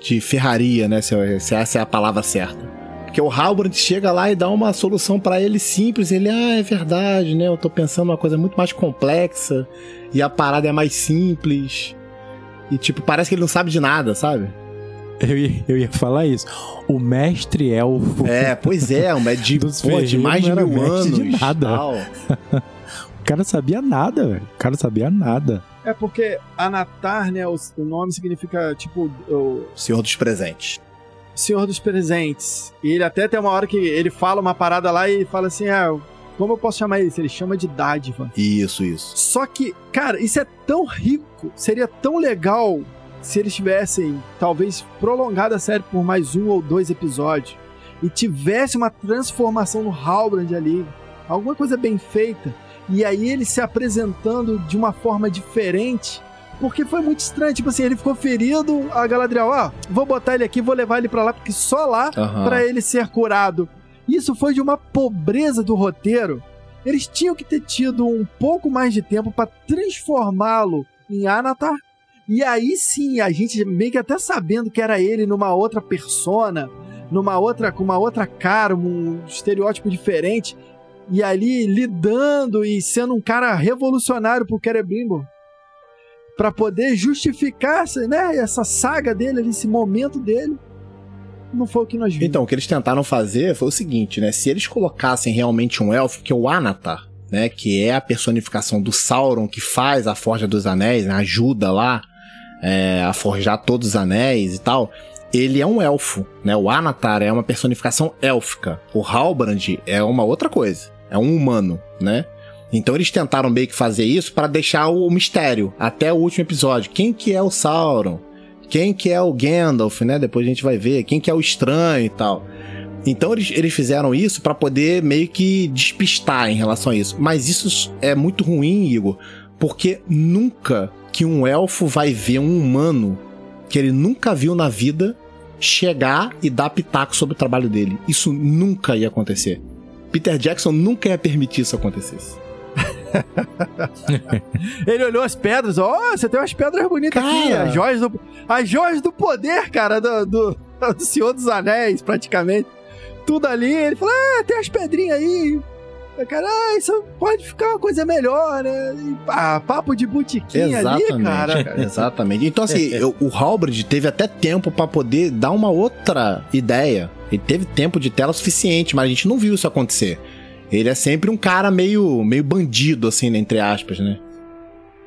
de ferraria, né? Se, essa é a palavra certa. Porque o Halbrand chega lá e dá uma solução pra ele simples. Ele, ah, é verdade, né? Eu tô pensando uma coisa muito mais complexa. E a parada é mais simples. E, tipo, parece que ele não sabe de nada, sabe? Eu ia, eu ia falar isso. O mestre elfo. É, pois é, um é de, pô, de mais de mil anos. de nada. O cara sabia nada, velho. O cara sabia nada. É porque Anatar, né, o, o nome significa, tipo, o Senhor dos Presentes. Senhor dos Presentes. E ele até tem uma hora que ele fala uma parada lá e fala assim, ah, como eu posso chamar isso? Ele chama de dádiva. Isso, isso. Só que, cara, isso é tão rico, seria tão legal se eles tivessem, talvez, prolongado a série por mais um ou dois episódios e tivesse uma transformação no Halbrand ali, alguma coisa bem feita, e aí ele se apresentando de uma forma diferente. Porque foi muito estranho, tipo assim, ele ficou ferido, a Galadriel, ó, vou botar ele aqui, vou levar ele pra lá, porque só lá Aham. pra ele ser curado. Isso foi de uma pobreza do roteiro. Eles tinham que ter tido um pouco mais de tempo pra transformá-lo em Anatar. E aí sim, a gente meio que até sabendo que era ele numa outra persona, numa outra com uma outra cara, um estereótipo diferente, e ali lidando e sendo um cara revolucionário pro Celebrimbor para poder justificar né, essa saga dele, esse momento dele. Não foi o que nós vimos. Então, o que eles tentaram fazer foi o seguinte, né? Se eles colocassem realmente um elfo, que é o Anatar, né? Que é a personificação do Sauron que faz a Forja dos Anéis, né? Ajuda lá é, a forjar todos os anéis e tal. Ele é um elfo, né? O Anatar é uma personificação élfica. O Halbrand é uma outra coisa. É um humano, né? Então eles tentaram meio que fazer isso para deixar o mistério até o último episódio. Quem que é o Sauron? Quem que é o Gandalf, né? Depois a gente vai ver. Quem que é o estranho e tal. Então eles, eles fizeram isso para poder meio que despistar em relação a isso. Mas isso é muito ruim, Igor, porque nunca que um elfo vai ver um humano que ele nunca viu na vida chegar e dar pitaco sobre o trabalho dele. Isso nunca ia acontecer. Peter Jackson nunca ia permitir isso acontecesse. Ele olhou as pedras, ó, você tem umas pedras bonitas aqui, Cara. as joias do, as joias do poder, cara, do, do, do Senhor dos Anéis, praticamente. Tudo ali, ele falou, ah, tem as pedrinhas aí. Cara, ah, isso pode ficar uma coisa melhor, né? E, ah, papo de botiquinha ali, cara. Exatamente. Então, assim, eu- o Halberd teve até tempo pra poder dar uma outra ideia. Ele teve tempo de tela suficiente, mas a gente não viu isso acontecer. Ele é sempre um cara meio, meio bandido, assim, né, entre aspas, né?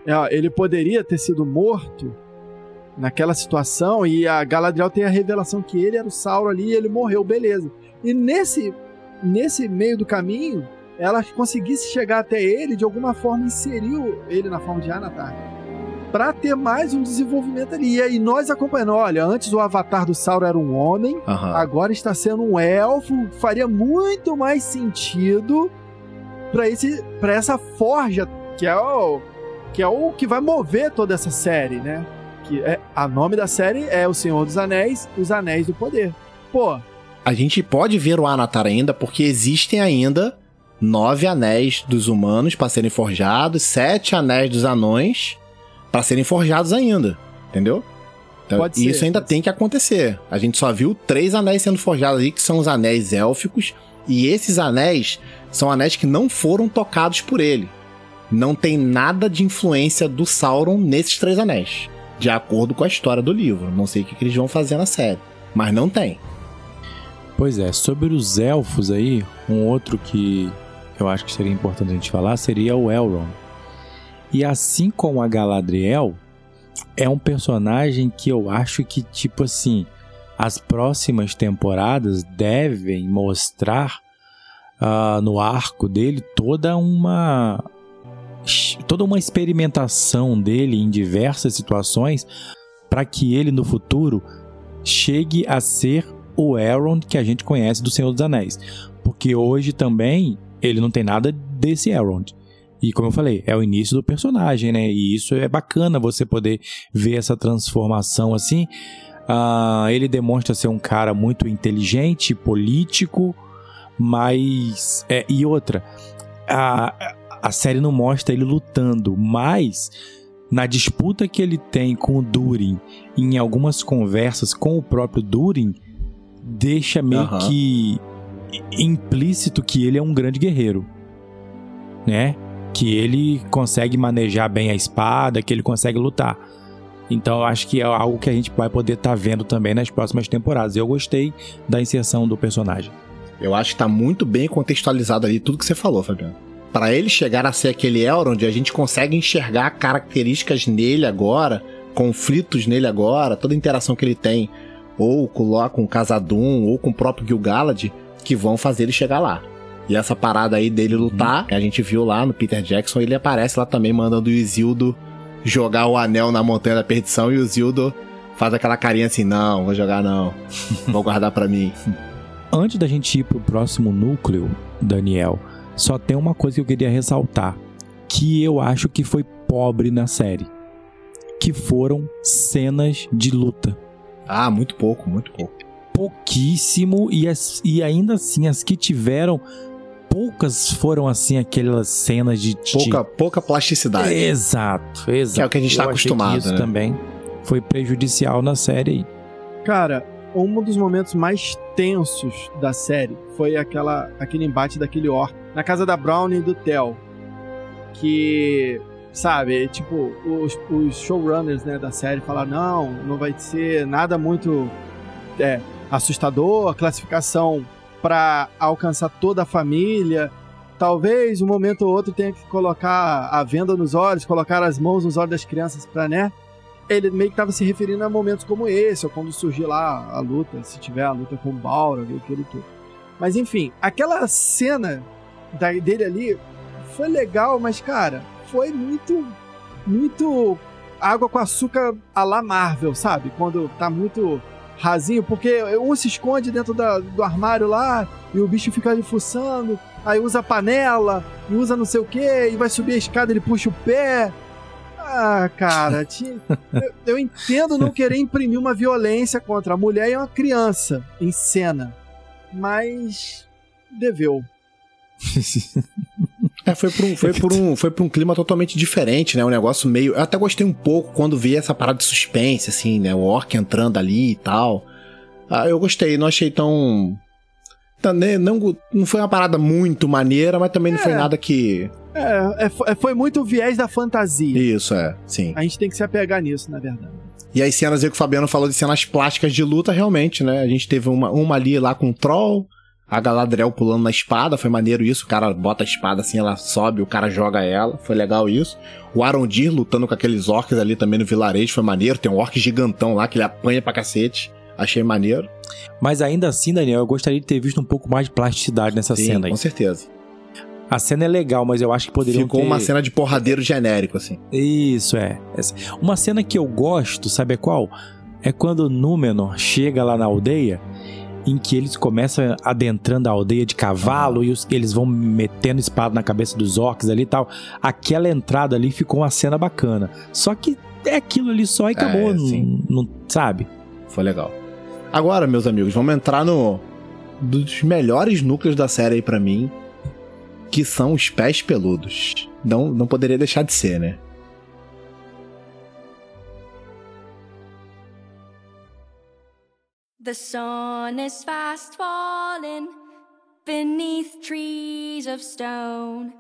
É, ó, ele poderia ter sido morto naquela situação e a Galadriel tem a revelação que ele era o Sauron ali e ele morreu, beleza. E nesse, nesse meio do caminho, ela conseguisse chegar até ele, de alguma forma inseriu ele na forma de Anatar. Pra ter mais um desenvolvimento ali. E aí nós acompanhando, olha, antes o avatar do Sauron era um homem, Aham. agora está sendo um elfo, faria muito mais sentido para esse para essa forja que é o que é o que vai mover toda essa série, né? Que é a nome da série é O Senhor dos Anéis, Os Anéis do Poder. Pô, A gente pode ver o Anatar ainda, porque existem ainda nove anéis dos humanos para serem forjados, sete anéis dos anões para serem forjados ainda, entendeu? Então, Pode ser, isso ainda pode tem que acontecer. A gente só viu três anéis sendo forjados aí, que são os anéis élficos, e esses anéis são anéis que não foram tocados por ele. Não tem nada de influência do Sauron nesses três anéis, de acordo com a história do livro. Não sei o que que eles vão fazer na série, mas não tem. Pois é, sobre os elfos aí, um outro que eu acho que seria importante a gente falar seria o Elrond. E assim como a Galadriel, é um personagem que eu acho que, tipo assim, as próximas temporadas devem mostrar ah, no arco dele toda uma toda uma experimentação dele em diversas situações para que ele no futuro chegue a ser o Elrond que a gente conhece do Senhor dos Anéis. Porque hoje também ele não tem nada desse Elrond. E como eu falei, é o início do personagem, né? E isso é bacana você poder ver essa transformação assim. Ah, ele demonstra ser um cara muito inteligente, político, mas. é, e outra, a, a série não mostra ele lutando, mas na disputa que ele tem com o Durin, em algumas conversas com o próprio Durin, deixa meio Aham. que implícito que ele é um grande guerreiro, né? Que ele consegue manejar bem a espada, que ele consegue lutar. Então acho que é algo que a gente vai poder estar vendo também nas próximas temporadas. Eu gostei da inserção do personagem. Eu acho que tá muito bem contextualizado ali tudo que você falou, Fabiano. Pra ele chegar a ser aquele Elrond, a gente consegue enxergar características nele agora, conflitos nele agora, toda a interação que ele tem, ou lá com o Casadum, ou com o próprio Gil-galad, que vão fazer ele chegar lá. E essa parada aí dele lutar, a gente viu lá no Peter Jackson, ele aparece lá também mandando o Isildo jogar o anel na Montanha da Perdição e o Isildo faz aquela carinha assim, não, vou jogar não, vou guardar pra mim. Antes da gente ir pro próximo núcleo, Daniel, só tem uma coisa que eu queria ressaltar, que eu acho que foi pobre na série, que foram cenas de luta. Ah, muito pouco, muito pouco. Pouquíssimo e, as- e ainda assim as que tiveram poucas foram assim aquelas cenas de de- Pouca, pouca plasticidade. Exato, exato. Que é o que a gente tá que acostumado, Isso né? também foi prejudicial na série aí. cara, um dos momentos mais tensos da série foi aquela, aquele embate daquele orc na casa da Brownie e do Theo. Que, sabe, tipo, os, os showrunners né, da série falaram: não, não vai ser nada muito é, assustador, a classificação para alcançar toda a família. Talvez um momento ou outro tenha que colocar a venda nos olhos, colocar as mãos nos olhos das crianças para, né? Ele meio que estava se referindo a momentos como esse, ou quando surgir lá a luta, se tiver a luta com o Balrog, aquilo tudo. Mas enfim, aquela cena da- dele ali foi legal, mas cara, foi muito, muito água com açúcar a la Marvel, sabe? Quando tá muito rasinho, porque um se esconde dentro da- do armário lá e o bicho fica ali fuçando, aí usa a panela e usa não sei o que, e vai subir a escada, ele puxa o pé. Ah, cara, tinha- eu, eu entendo não querer imprimir uma violência contra a mulher e uma criança em cena, mas deveu. É, foi por, um, foi, por um, foi por um clima totalmente diferente, né? Um negócio meio. Eu até gostei um pouco quando vi essa parada de suspense, assim, né? O orc entrando ali e tal. Ah, eu gostei, não achei tão. tá, né, Não, não foi uma parada muito maneira, mas também não foi É. nada que. É, é, é, foi muito o viés da fantasia. Isso, é, sim. A gente tem que se apegar nisso, na verdade. E as cenas aí que o Fabiano falou de cenas plásticas de luta, realmente, né? A gente teve uma, uma ali lá com o Troll, a Galadriel pulando na espada, foi maneiro isso. O cara bota a espada assim, ela sobe, o cara joga ela, foi legal isso. O Arondir lutando com aqueles orcs ali também no vilarejo, foi maneiro. Tem um orc gigantão lá que ele apanha pra cacete. Achei maneiro. Mas ainda assim, Daniel, eu gostaria de ter visto um pouco mais de plasticidade nessa Sim, cena aí. com certeza. A cena é legal, mas eu acho que poderiam Ficou ter... uma cena de porradeiro genérico, assim. Isso, é. Uma cena que eu gosto, sabe qual? É quando Númenor chega lá na aldeia, em que eles começam adentrando a aldeia de cavalo e os- eles vão metendo espada na cabeça dos orcs ali e tal. Aquela entrada ali ficou uma cena bacana. Só que é aquilo ali só e acabou, É, não, não- sabe? Foi legal. Agora, meus amigos, vamos entrar no dos melhores núcleos da série aí pra mim, que são os pés peludos. Não, não poderia deixar de ser, né? The sun is fast falling beneath trees of stone.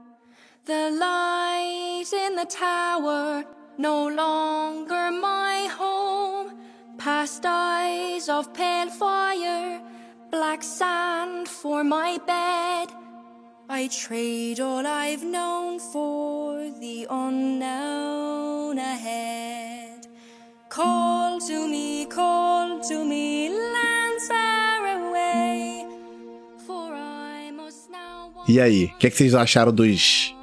The light in the tower no longer my home. Past eyes of pale fire, black sand for my bed. I trade all I've known for the unknown ahead. Call call to me, lands far away. For I must now E aí, o que, é que vocês acharam dos,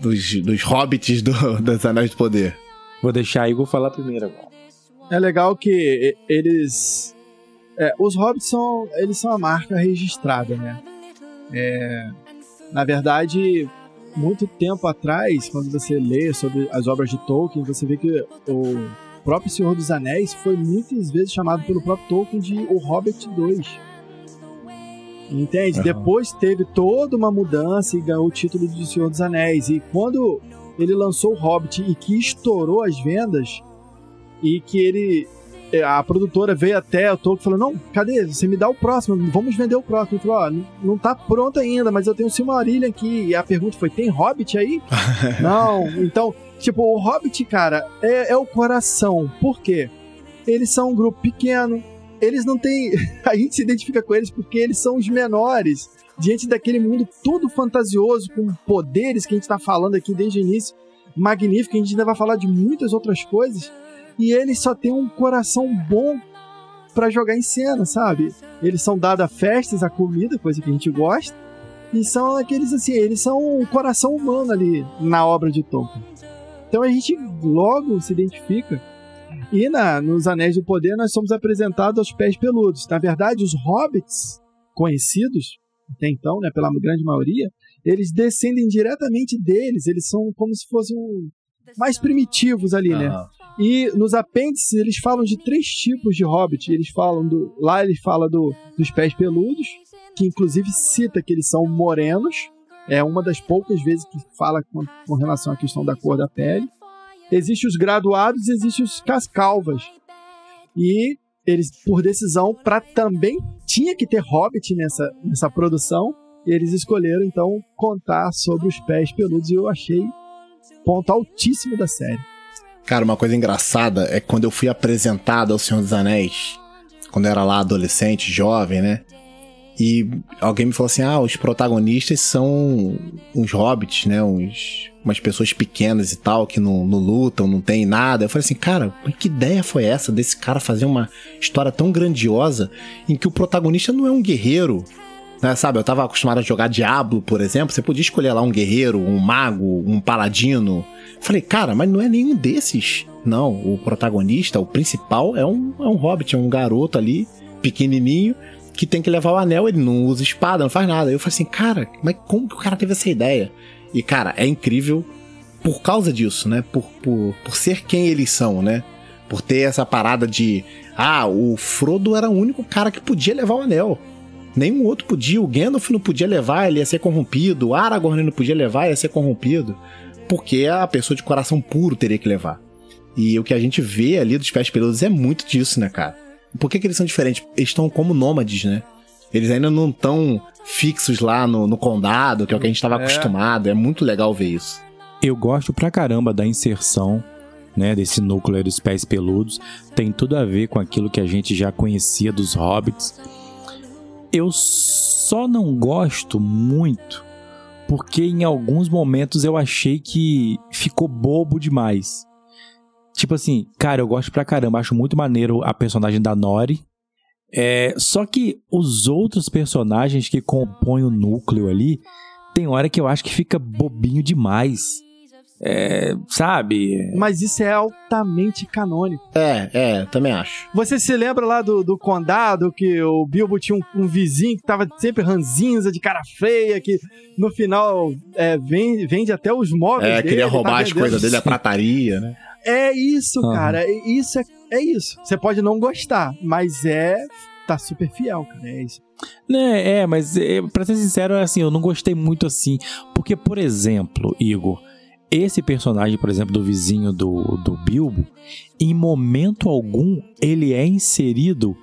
dos, dos hobbits do, dos Anéis do Poder? Vou deixar a Igor falar primeiro agora. É legal que eles. é, os hobbits são. Eles são a marca registrada, né? É, na verdade, muito tempo atrás, quando você lê sobre as obras de Tolkien, você vê que o próprio Senhor dos Anéis foi muitas vezes chamado pelo próprio Tolkien de O Hobbit 2. Entende? Aham. Depois teve toda uma mudança e ganhou o título de Senhor dos Anéis. E quando ele lançou o Hobbit e que estourou as vendas, e que ele. é, A produtora veio até o Tolkien e falou: Não, cadê? Você me dá o próximo, vamos vender o próximo. Ele falou: Ó, não- não tá pronto ainda, mas eu tenho o Silmarillion aqui. E a pergunta foi: Tem Hobbit aí? não. Então, tipo, o Hobbit, cara, é, é o coração. Por quê? Eles são um grupo pequeno, eles não têm. A gente se identifica com eles porque eles são os menores diante daquele mundo todo fantasioso, com poderes que a gente tá falando aqui desde o início, magnífico, a gente ainda vai falar de muitas outras coisas, e eles só têm um coração bom pra jogar em cena, sabe? Eles são dados a festas, a comida, coisa que a gente gosta, e são aqueles assim, eles são o coração humano ali na obra de Tolkien. Então a gente logo se identifica. E na, nos Anéis do Poder nós somos apresentados aos pés peludos. Na verdade, os hobbits conhecidos, até então, né, pela grande maioria, eles descendem diretamente deles. Eles são como se fossem mais primitivos ali, né? E nos apêndices eles falam de três tipos de hobbit. Eles falam do. Lá ele fala do, dos pés peludos, que inclusive cita que eles são morenos. É uma das poucas vezes que fala com, com relação à questão da cor da pele. Existem os graduados e existem os cascalvas. E eles, por decisão, para também tinha que ter hobbit nessa, nessa produção. Eles escolheram então contar sobre os pés peludos e eu achei ponto altíssimo da série. Cara, uma coisa engraçada é que quando eu fui apresentado ao Senhor dos Anéis, quando eu era lá adolescente, jovem, né? E alguém me falou assim: ah, os protagonistas são uns hobbits, né? Uns, umas pessoas pequenas e tal, que não, não lutam, não tem nada. Eu falei assim, cara, que ideia foi essa desse cara fazer uma história tão grandiosa em que o protagonista não é um guerreiro? Né, sabe, eu tava acostumado a jogar Diablo, por exemplo. Você podia escolher lá um guerreiro, um mago, um paladino. Falei, cara, mas não é nenhum desses. Não, o protagonista, o principal, é um, é um hobbit, é um garoto ali, pequenininho, que tem que levar o anel, ele não usa espada, não faz nada. Eu falei assim, cara, mas como que o cara teve essa ideia? E, cara, é incrível por causa disso, né? Por, por, por ser quem eles são, né? Por ter essa parada de. Ah, o Frodo era o único cara que podia levar o anel. Nenhum outro podia. O Gandalf não podia levar, ele ia ser corrompido. O Aragorn não podia levar, ia ser corrompido. Porque a pessoa de coração puro teria que levar. E o que a gente vê ali dos pés peludos é muito disso, né, cara? Por que, que eles são diferentes? Eles estão como nômades, né? Eles ainda não estão fixos lá no, no condado, que é o que a gente estava É. acostumado. É muito legal ver isso. Eu gosto pra caramba da inserção, né, desse núcleo aí dos pés peludos. Tem tudo a ver com aquilo que a gente já conhecia dos hobbits. Eu só não gosto muito porque em alguns momentos eu achei que ficou bobo demais. Tipo assim, cara, eu gosto pra caramba, acho muito maneiro a personagem da Nori. É, só que os outros personagens que compõem o núcleo ali, tem hora que eu acho que fica bobinho demais. É, sabe? Mas isso é altamente canônico. É, é, também acho. Você se lembra lá do, do condado que o Bilbo tinha um, um vizinho que tava sempre ranzinza, de cara feia, que no final é, vende, vende até os móveis É, dele, queria tá roubar as vendendo. coisas dele, a prataria, né? É isso, cara. é- Isso é, é isso. Você pode não gostar, mas é. Tá super fiel, cara. É isso. Né, é, mas é, pra ser sincero, assim, eu não gostei muito assim. Porque, por exemplo, Igor, esse personagem, por exemplo, do vizinho do, do Bilbo, em momento algum ele é inserido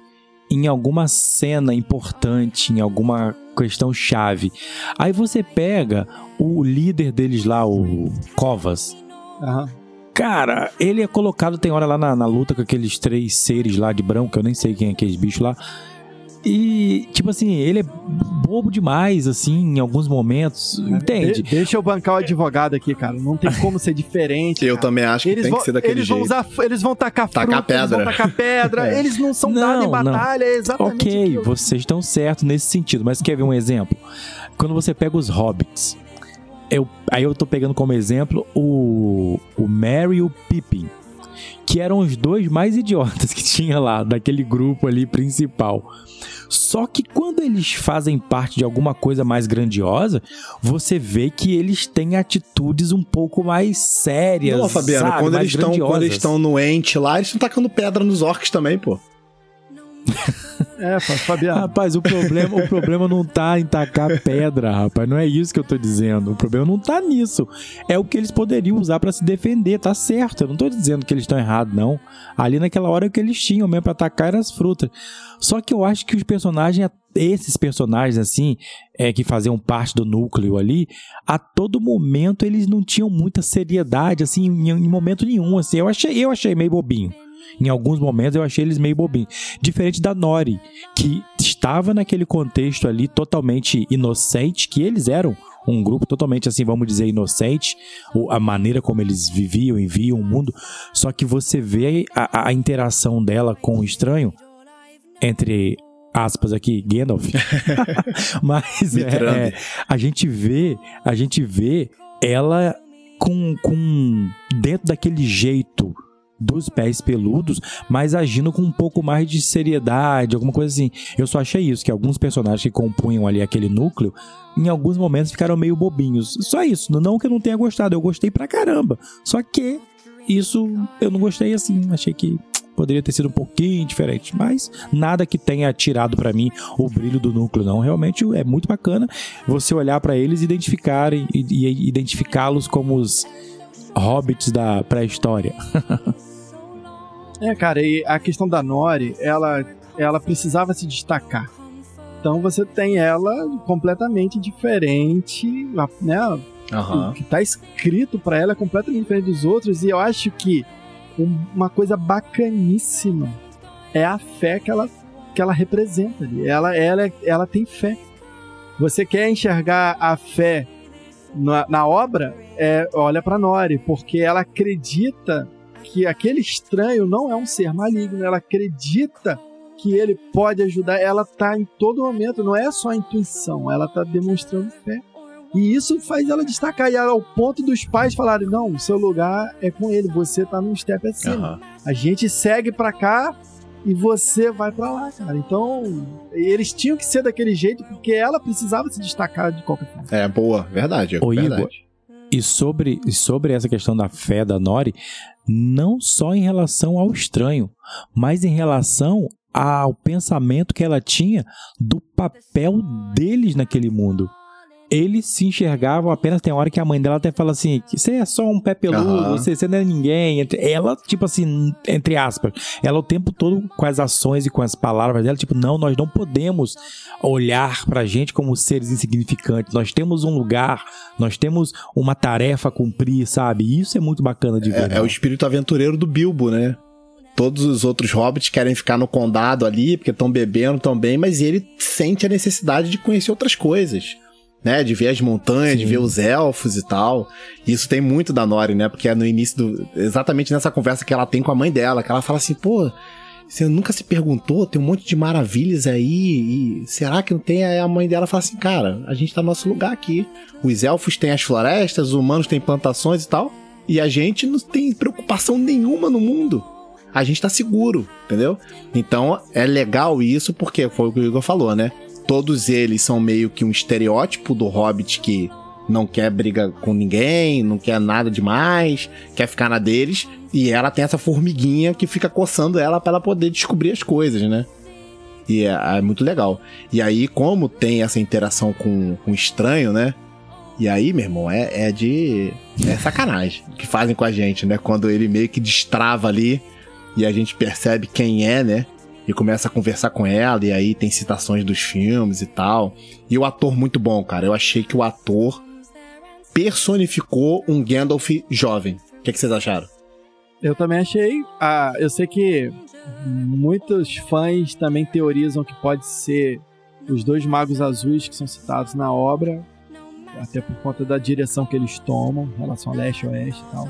em alguma cena importante, em alguma questão chave. Aí você pega o líder deles lá, o Covas. Aham. Cara, ele é colocado, tem hora lá na, na luta com aqueles três seres lá de branco, eu nem sei quem é aqueles bichos lá. E, tipo assim, ele é bobo demais, assim, em alguns momentos. Entende? De- deixa eu bancar o advogado aqui, cara. Não tem como ser diferente. Eu cara. também acho que Eles tem vão, que ser daquele eles vão jeito. usar, eles vão tacar, Tacar fruta, eles vão pedra. tacar pedra, É. eles não são Não, em não. batalha, é exatamente Ok, aquilo. vocês estão certos nesse sentido, mas quer ver um exemplo? Quando você pega os hobbits, eu, aí eu tô pegando como exemplo o, o Merry e o Pippin, que eram os dois mais idiotas que tinha lá, daquele grupo ali principal. Só que quando eles fazem parte de alguma coisa mais grandiosa, você vê que eles têm atitudes um pouco mais sérias. Não, Fabiano, sabe? quando mais eles, estão, quando eles estão no ente lá, eles estão tacando pedra nos orcs também, pô. É, Fa- Fabiano. Rapaz, o problema, o problema não tá em tacar pedra, rapaz. Não é isso que eu tô dizendo. O problema não tá nisso. É o que eles poderiam usar pra se defender, tá certo. Eu não tô dizendo que eles estão errados, não. Ali naquela hora o que eles tinham mesmo pra atacar eram as frutas. Só que eu acho que os personagens, esses personagens assim, é, que faziam parte do núcleo ali, a todo momento eles não tinham muita seriedade, assim, em, em momento nenhum. Assim, eu achei, eu achei meio bobinho. Em alguns momentos eu achei eles meio bobinhos. Diferente da Nori, que estava naquele contexto ali totalmente inocente, que eles eram um grupo totalmente assim, vamos dizer, inocente, a maneira como eles viviam e viam o mundo. Só que você vê a, a interação dela com o estranho, entre aspas aqui, Gandalf. Mas é, é, a gente vê, a gente vê ela com, com dentro daquele jeito dos pés peludos, mas agindo com um pouco mais de seriedade, alguma coisa assim. Eu só achei isso, que alguns personagens que compunham ali aquele núcleo, em alguns momentos ficaram meio bobinhos. Só isso, não que eu não tenha gostado, eu gostei pra caramba. Só que isso eu não gostei assim, achei que poderia ter sido um pouquinho diferente, mas nada que tenha tirado pra mim o brilho do núcleo não. Realmente é muito bacana você olhar pra eles e e, e identificá-los como os hobbits da pré-história. É, cara, e a questão da Nori, ela, ela precisava se destacar. Então você tem ela completamente diferente, né? O que tá escrito pra ela é completamente diferente dos outros, e eu acho que um- uma coisa bacaníssima é a fé que ela, que ela representa ali. Ela, ela, ela tem fé. Você quer enxergar a fé na, na obra? É, olha pra Nori, porque ela acredita que aquele estranho não é um ser maligno, ela acredita que ele pode ajudar, ela tá em todo momento, não é só intuição, ela tá demonstrando fé. E isso faz ela destacar, e ao ponto dos pais falarem: não, o seu lugar é com ele, você tá num step acima. Aham. A gente segue pra cá e você vai pra lá, cara. Então, eles tinham que ser daquele jeito porque ela precisava se destacar de qualquer forma. É, boa, verdade. Ô, verdade. Igor, E sobre, e sobre essa questão da fé da Nori, não só em relação ao estranho, mas em relação ao pensamento que ela tinha do papel deles naquele mundo. Eles se enxergavam apenas. Tem hora que a mãe dela até fala assim: você é só um pé peludo, Aham. você, você não é ninguém. Ela, tipo assim, entre aspas, ela o tempo todo com as ações e com as palavras dela, tipo, não, nós não podemos olhar pra gente como seres insignificantes. Nós temos um lugar, nós temos uma tarefa a cumprir, sabe? E Isso é muito bacana de ver. É, é o espírito aventureiro do Bilbo, né? Todos os outros hobbits querem ficar no condado ali, porque estão bebendo também, mas ele sente a necessidade de conhecer outras coisas. Né, de ver as montanhas, de Sim. ver os elfos e tal. Isso tem muito da Nori, né? Porque é no início do. Exatamente nessa conversa que ela tem com a mãe dela, que ela fala assim, pô, você nunca se perguntou, tem um monte de maravilhas aí, e será que não tem? Aí a mãe dela fala assim, cara, a gente tá no nosso lugar aqui. Os elfos têm as florestas, os humanos têm plantações e tal. E a gente não tem preocupação nenhuma no mundo. A gente tá seguro, entendeu? Então é legal isso porque foi o que o Igor falou, né? Todos eles são meio que um estereótipo do hobbit que não quer briga com ninguém, não quer nada demais, quer ficar na deles. E ela tem essa formiguinha que fica coçando ela para ela poder descobrir as coisas, né? E é, é muito legal. E aí, como tem essa interação com, o estranho, né? E aí, meu irmão, é, é de. É sacanagem que fazem com a gente, né? Quando ele meio que destrava ali e a gente percebe quem é, né? E começa a conversar com ela, e aí tem citações dos filmes e tal. E o ator muito bom, cara. Eu achei que o ator personificou um Gandalf jovem. O que, que vocês acharam? Eu também achei. Ah, eu sei que muitos fãs também teorizam que pode ser os dois magos azuis que são citados na obra, até por conta da direção que eles tomam em relação a leste e oeste e tal.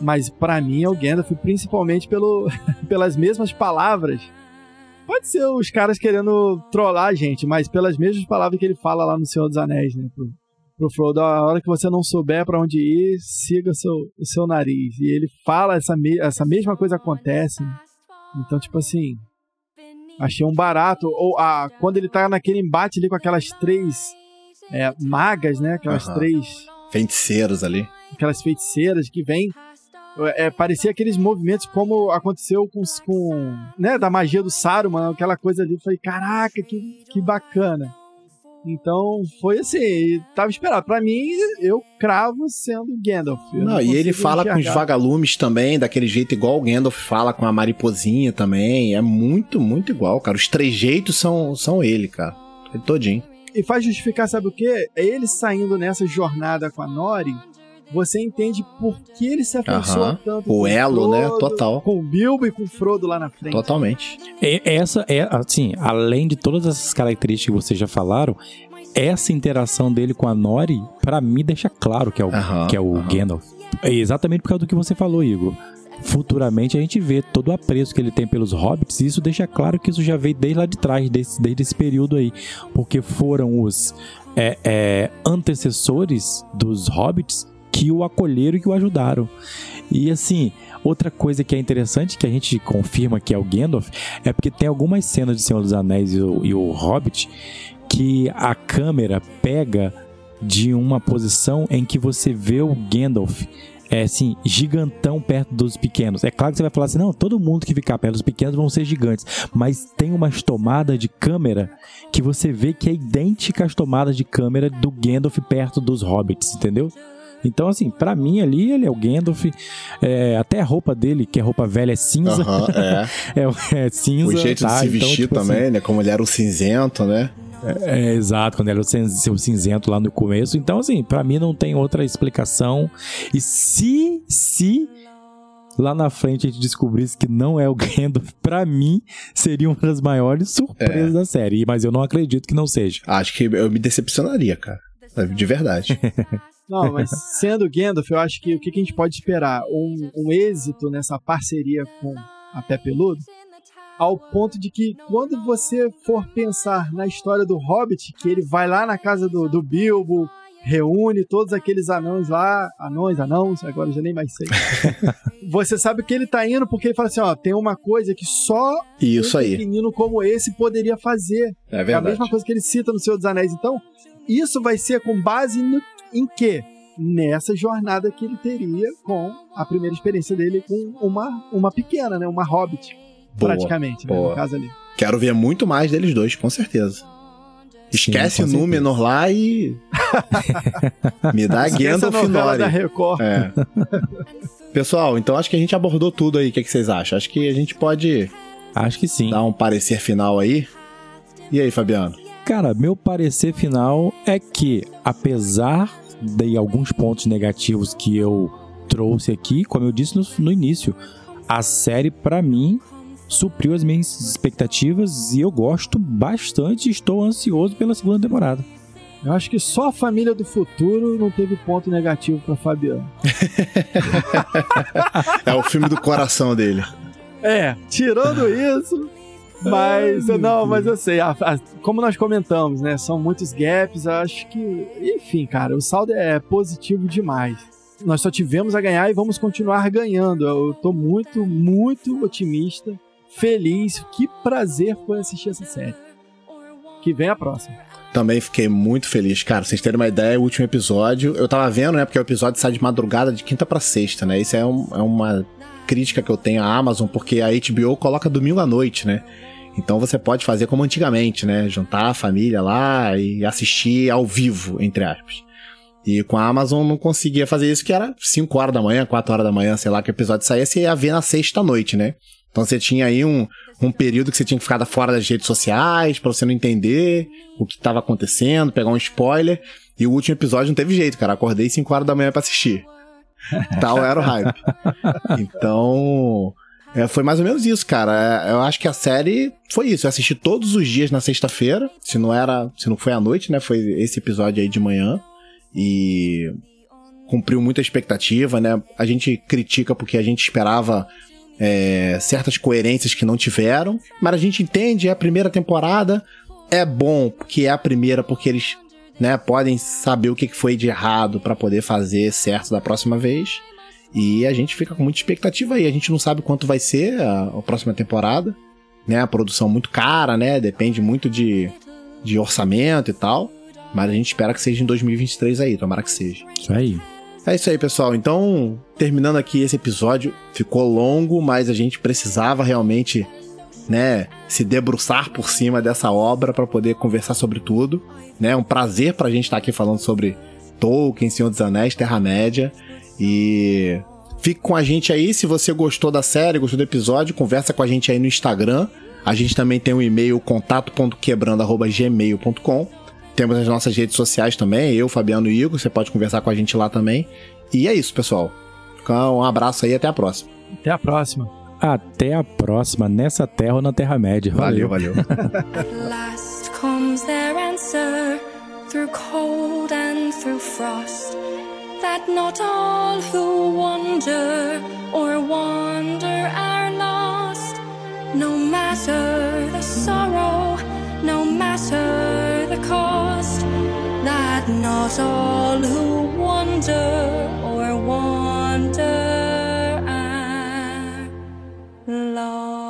Mas pra mim é o Gandalf, principalmente pelo, pelas mesmas palavras. Pode ser os caras querendo trollar a gente, mas pelas mesmas palavras que ele fala lá no Senhor dos Anéis, né? Pro, pro Frodo, a hora que você não souber pra onde ir, siga o seu, o seu nariz. E ele fala, essa, me- essa mesma coisa acontece. né? Então, tipo assim, achei um barato. Ou a, quando ele tá naquele embate ali com aquelas três é, magas, né? Aquelas Aham. três Feiticeiros ali. aquelas feiticeiras que vêm. É, parecia aqueles movimentos como aconteceu com, com né, da magia do Saruman, aquela coisa ali. Eu falei, caraca, que, que bacana. Então foi assim, tava esperado. Pra mim, eu cravo sendo Gandalf. Eu Não, e ele fala com os enxergar. vagalumes também, daquele jeito igual o Gandalf fala com a mariposinha também. É muito, muito igual, cara. Os trejeitos são, são ele, cara. Ele todinho. E faz justificar, sabe o quê? É ele saindo nessa jornada com a Nori. Você entende por que ele se afeiçoa Aham. tanto O com elo, né? Frodo, Total. Com o Bilbo e com o Frodo lá na frente. Totalmente. E Essa é, assim, além de todas essas características que vocês já falaram, essa interação dele com a Nori, pra mim, deixa claro que é o, que é o. Gandalf. É exatamente por causa do que você falou, Igor. Futuramente a gente vê todo o apreço que ele tem pelos hobbits, e isso deixa claro que isso já veio desde lá de trás, desde, desde esse período aí. Porque foram os é, é, antecessores dos hobbits que o acolheram e que o ajudaram. E assim, outra coisa que é interessante, que a gente confirma que é o Gandalf, é porque tem algumas cenas de Senhor dos Anéis e o, e o Hobbit que a câmera pega de uma posição em que você vê o Gandalf é assim, gigantão perto dos pequenos. É claro que você vai falar assim, não, todo mundo que ficar perto dos pequenos vão ser gigantes, mas tem umas tomadas de câmera que você vê que é idêntica às tomadas de câmera do Gandalf perto dos hobbits, entendeu? Então, assim, pra mim ali, ele é o Gandalf. é, até a roupa dele, que é roupa velha, é cinza. Aham, é. É, é cinza. O jeito tá? de se Então, vestir tipo assim, também, né? Como ele era o cinzento, né? é, exato, quando era o cinzento lá no começo. Então, assim, pra mim não tem outra explicação. E se, se lá na frente a gente descobrisse que não é o Gandalf, pra mim seria uma das maiores surpresas da série. Mas eu não acredito que não seja. Acho que eu me decepcionaria, cara. De verdade. Não, mas sendo Gandalf, eu acho que o que a gente pode esperar? Um, um êxito nessa parceria com a Pé Peludo, ao ponto de que quando você for pensar na história do Hobbit, que ele vai lá na casa do, do Bilbo, reúne todos aqueles anões lá, anões, anãos, agora eu já nem mais sei. você sabe que ele tá indo porque ele fala assim, ó, tem uma coisa que só Isso um aí. pequenino como esse poderia fazer. É É a verdade. mesma coisa que ele cita no Senhor dos Anéis. Então, isso vai ser com base no, em quê? nessa jornada que ele teria com a primeira experiência dele com uma, uma pequena, né? Uma hobbit, Boa, praticamente, né? boa. No caso ali. Quero ver muito mais deles dois, com certeza. Esquece com o. Númenor lá e. Me dá Gandalf Nori. da Record. É. Pessoal, então acho que a gente abordou tudo aí. O que, que vocês acham? Acho que a gente pode Acho que sim. dar um parecer final aí. E aí, Fabiano? Cara, meu parecer final é que, apesar de alguns pontos negativos que eu trouxe aqui, como eu disse no, no início, a série, pra mim, supriu as minhas expectativas e eu gosto bastante e estou ansioso pela segunda temporada. Eu acho que só a família do futuro não teve ponto negativo pra Fabiano. É o filme do coração dele. É, tirando isso. Mas, não, mas eu sei, a- a- como nós comentamos, né? São muitos gaps, eu acho que. Enfim, cara, o saldo é positivo demais. Nós só tivemos a ganhar e vamos continuar ganhando. Eu tô muito, muito otimista, feliz. Que prazer foi assistir essa série. Que vem a próxima. Também fiquei muito feliz. Cara, pra vocês terem uma ideia, o último episódio. Eu tava vendo, né? Porque o episódio sai de madrugada de quinta pra sexta, né? Isso é, um- é uma crítica que eu tenho à Amazon, porque a HBO coloca domingo à noite, né? Então você pode fazer como antigamente, né? Juntar a família lá e assistir ao vivo, entre aspas. E com a Amazon não conseguia fazer isso, que era 5 horas da manhã, 4 horas da manhã, sei lá, que o episódio saía, você ia ver na sexta noite, né? Então você tinha aí um, um período que você tinha que ficar fora das redes sociais pra você não entender o que tava acontecendo, pegar um spoiler. E o último episódio não teve jeito, cara. Acordei 5 horas da manhã pra assistir. Tal era o hype. Então. é, foi mais ou menos isso, cara. É, Eu acho que a série foi isso. Eu assisti todos os dias na sexta-feira. Se não era. Se não foi à noite, né? Foi esse episódio aí de manhã. E cumpriu muita expectativa, né? A gente critica porque a gente esperava é, certas coerências que não tiveram, mas a gente entende, é a primeira temporada, é bom porque é a primeira, porque eles né, podem saber o que foi de errado pra poder fazer certo da próxima vez. E a gente fica com muita expectativa aí. A gente não sabe quanto vai ser a, a próxima temporada, né? A produção muito cara, né? Depende muito de, de orçamento e tal. Mas a gente espera que seja em 2023 aí, tomara que seja. Isso aí. É isso aí, pessoal. Então, terminando aqui esse episódio, ficou longo, mas a gente precisava realmente, né, se debruçar por cima dessa obra para poder conversar sobre tudo, né? É um prazer pra gente estar aqui falando sobre Tolkien, Senhor dos Anéis, Terra-média e fique com a gente aí se você gostou da série, gostou do episódio, conversa com a gente aí no Instagram. A gente também tem o e-mail contato.quebrando@gmail.com. Temos as nossas redes sociais também, eu, Fabiano e Igor, você pode conversar com a gente lá também. E é isso, pessoal. Então, um abraço aí e até a próxima. Até a próxima. Até a próxima, nessa terra ou na Terra-média. valeu. valeu. At last comes their answer through cold and through frost. That not all who wander or wander are lost. No matter the sorrow, no matter the cost. That not all who wander Love.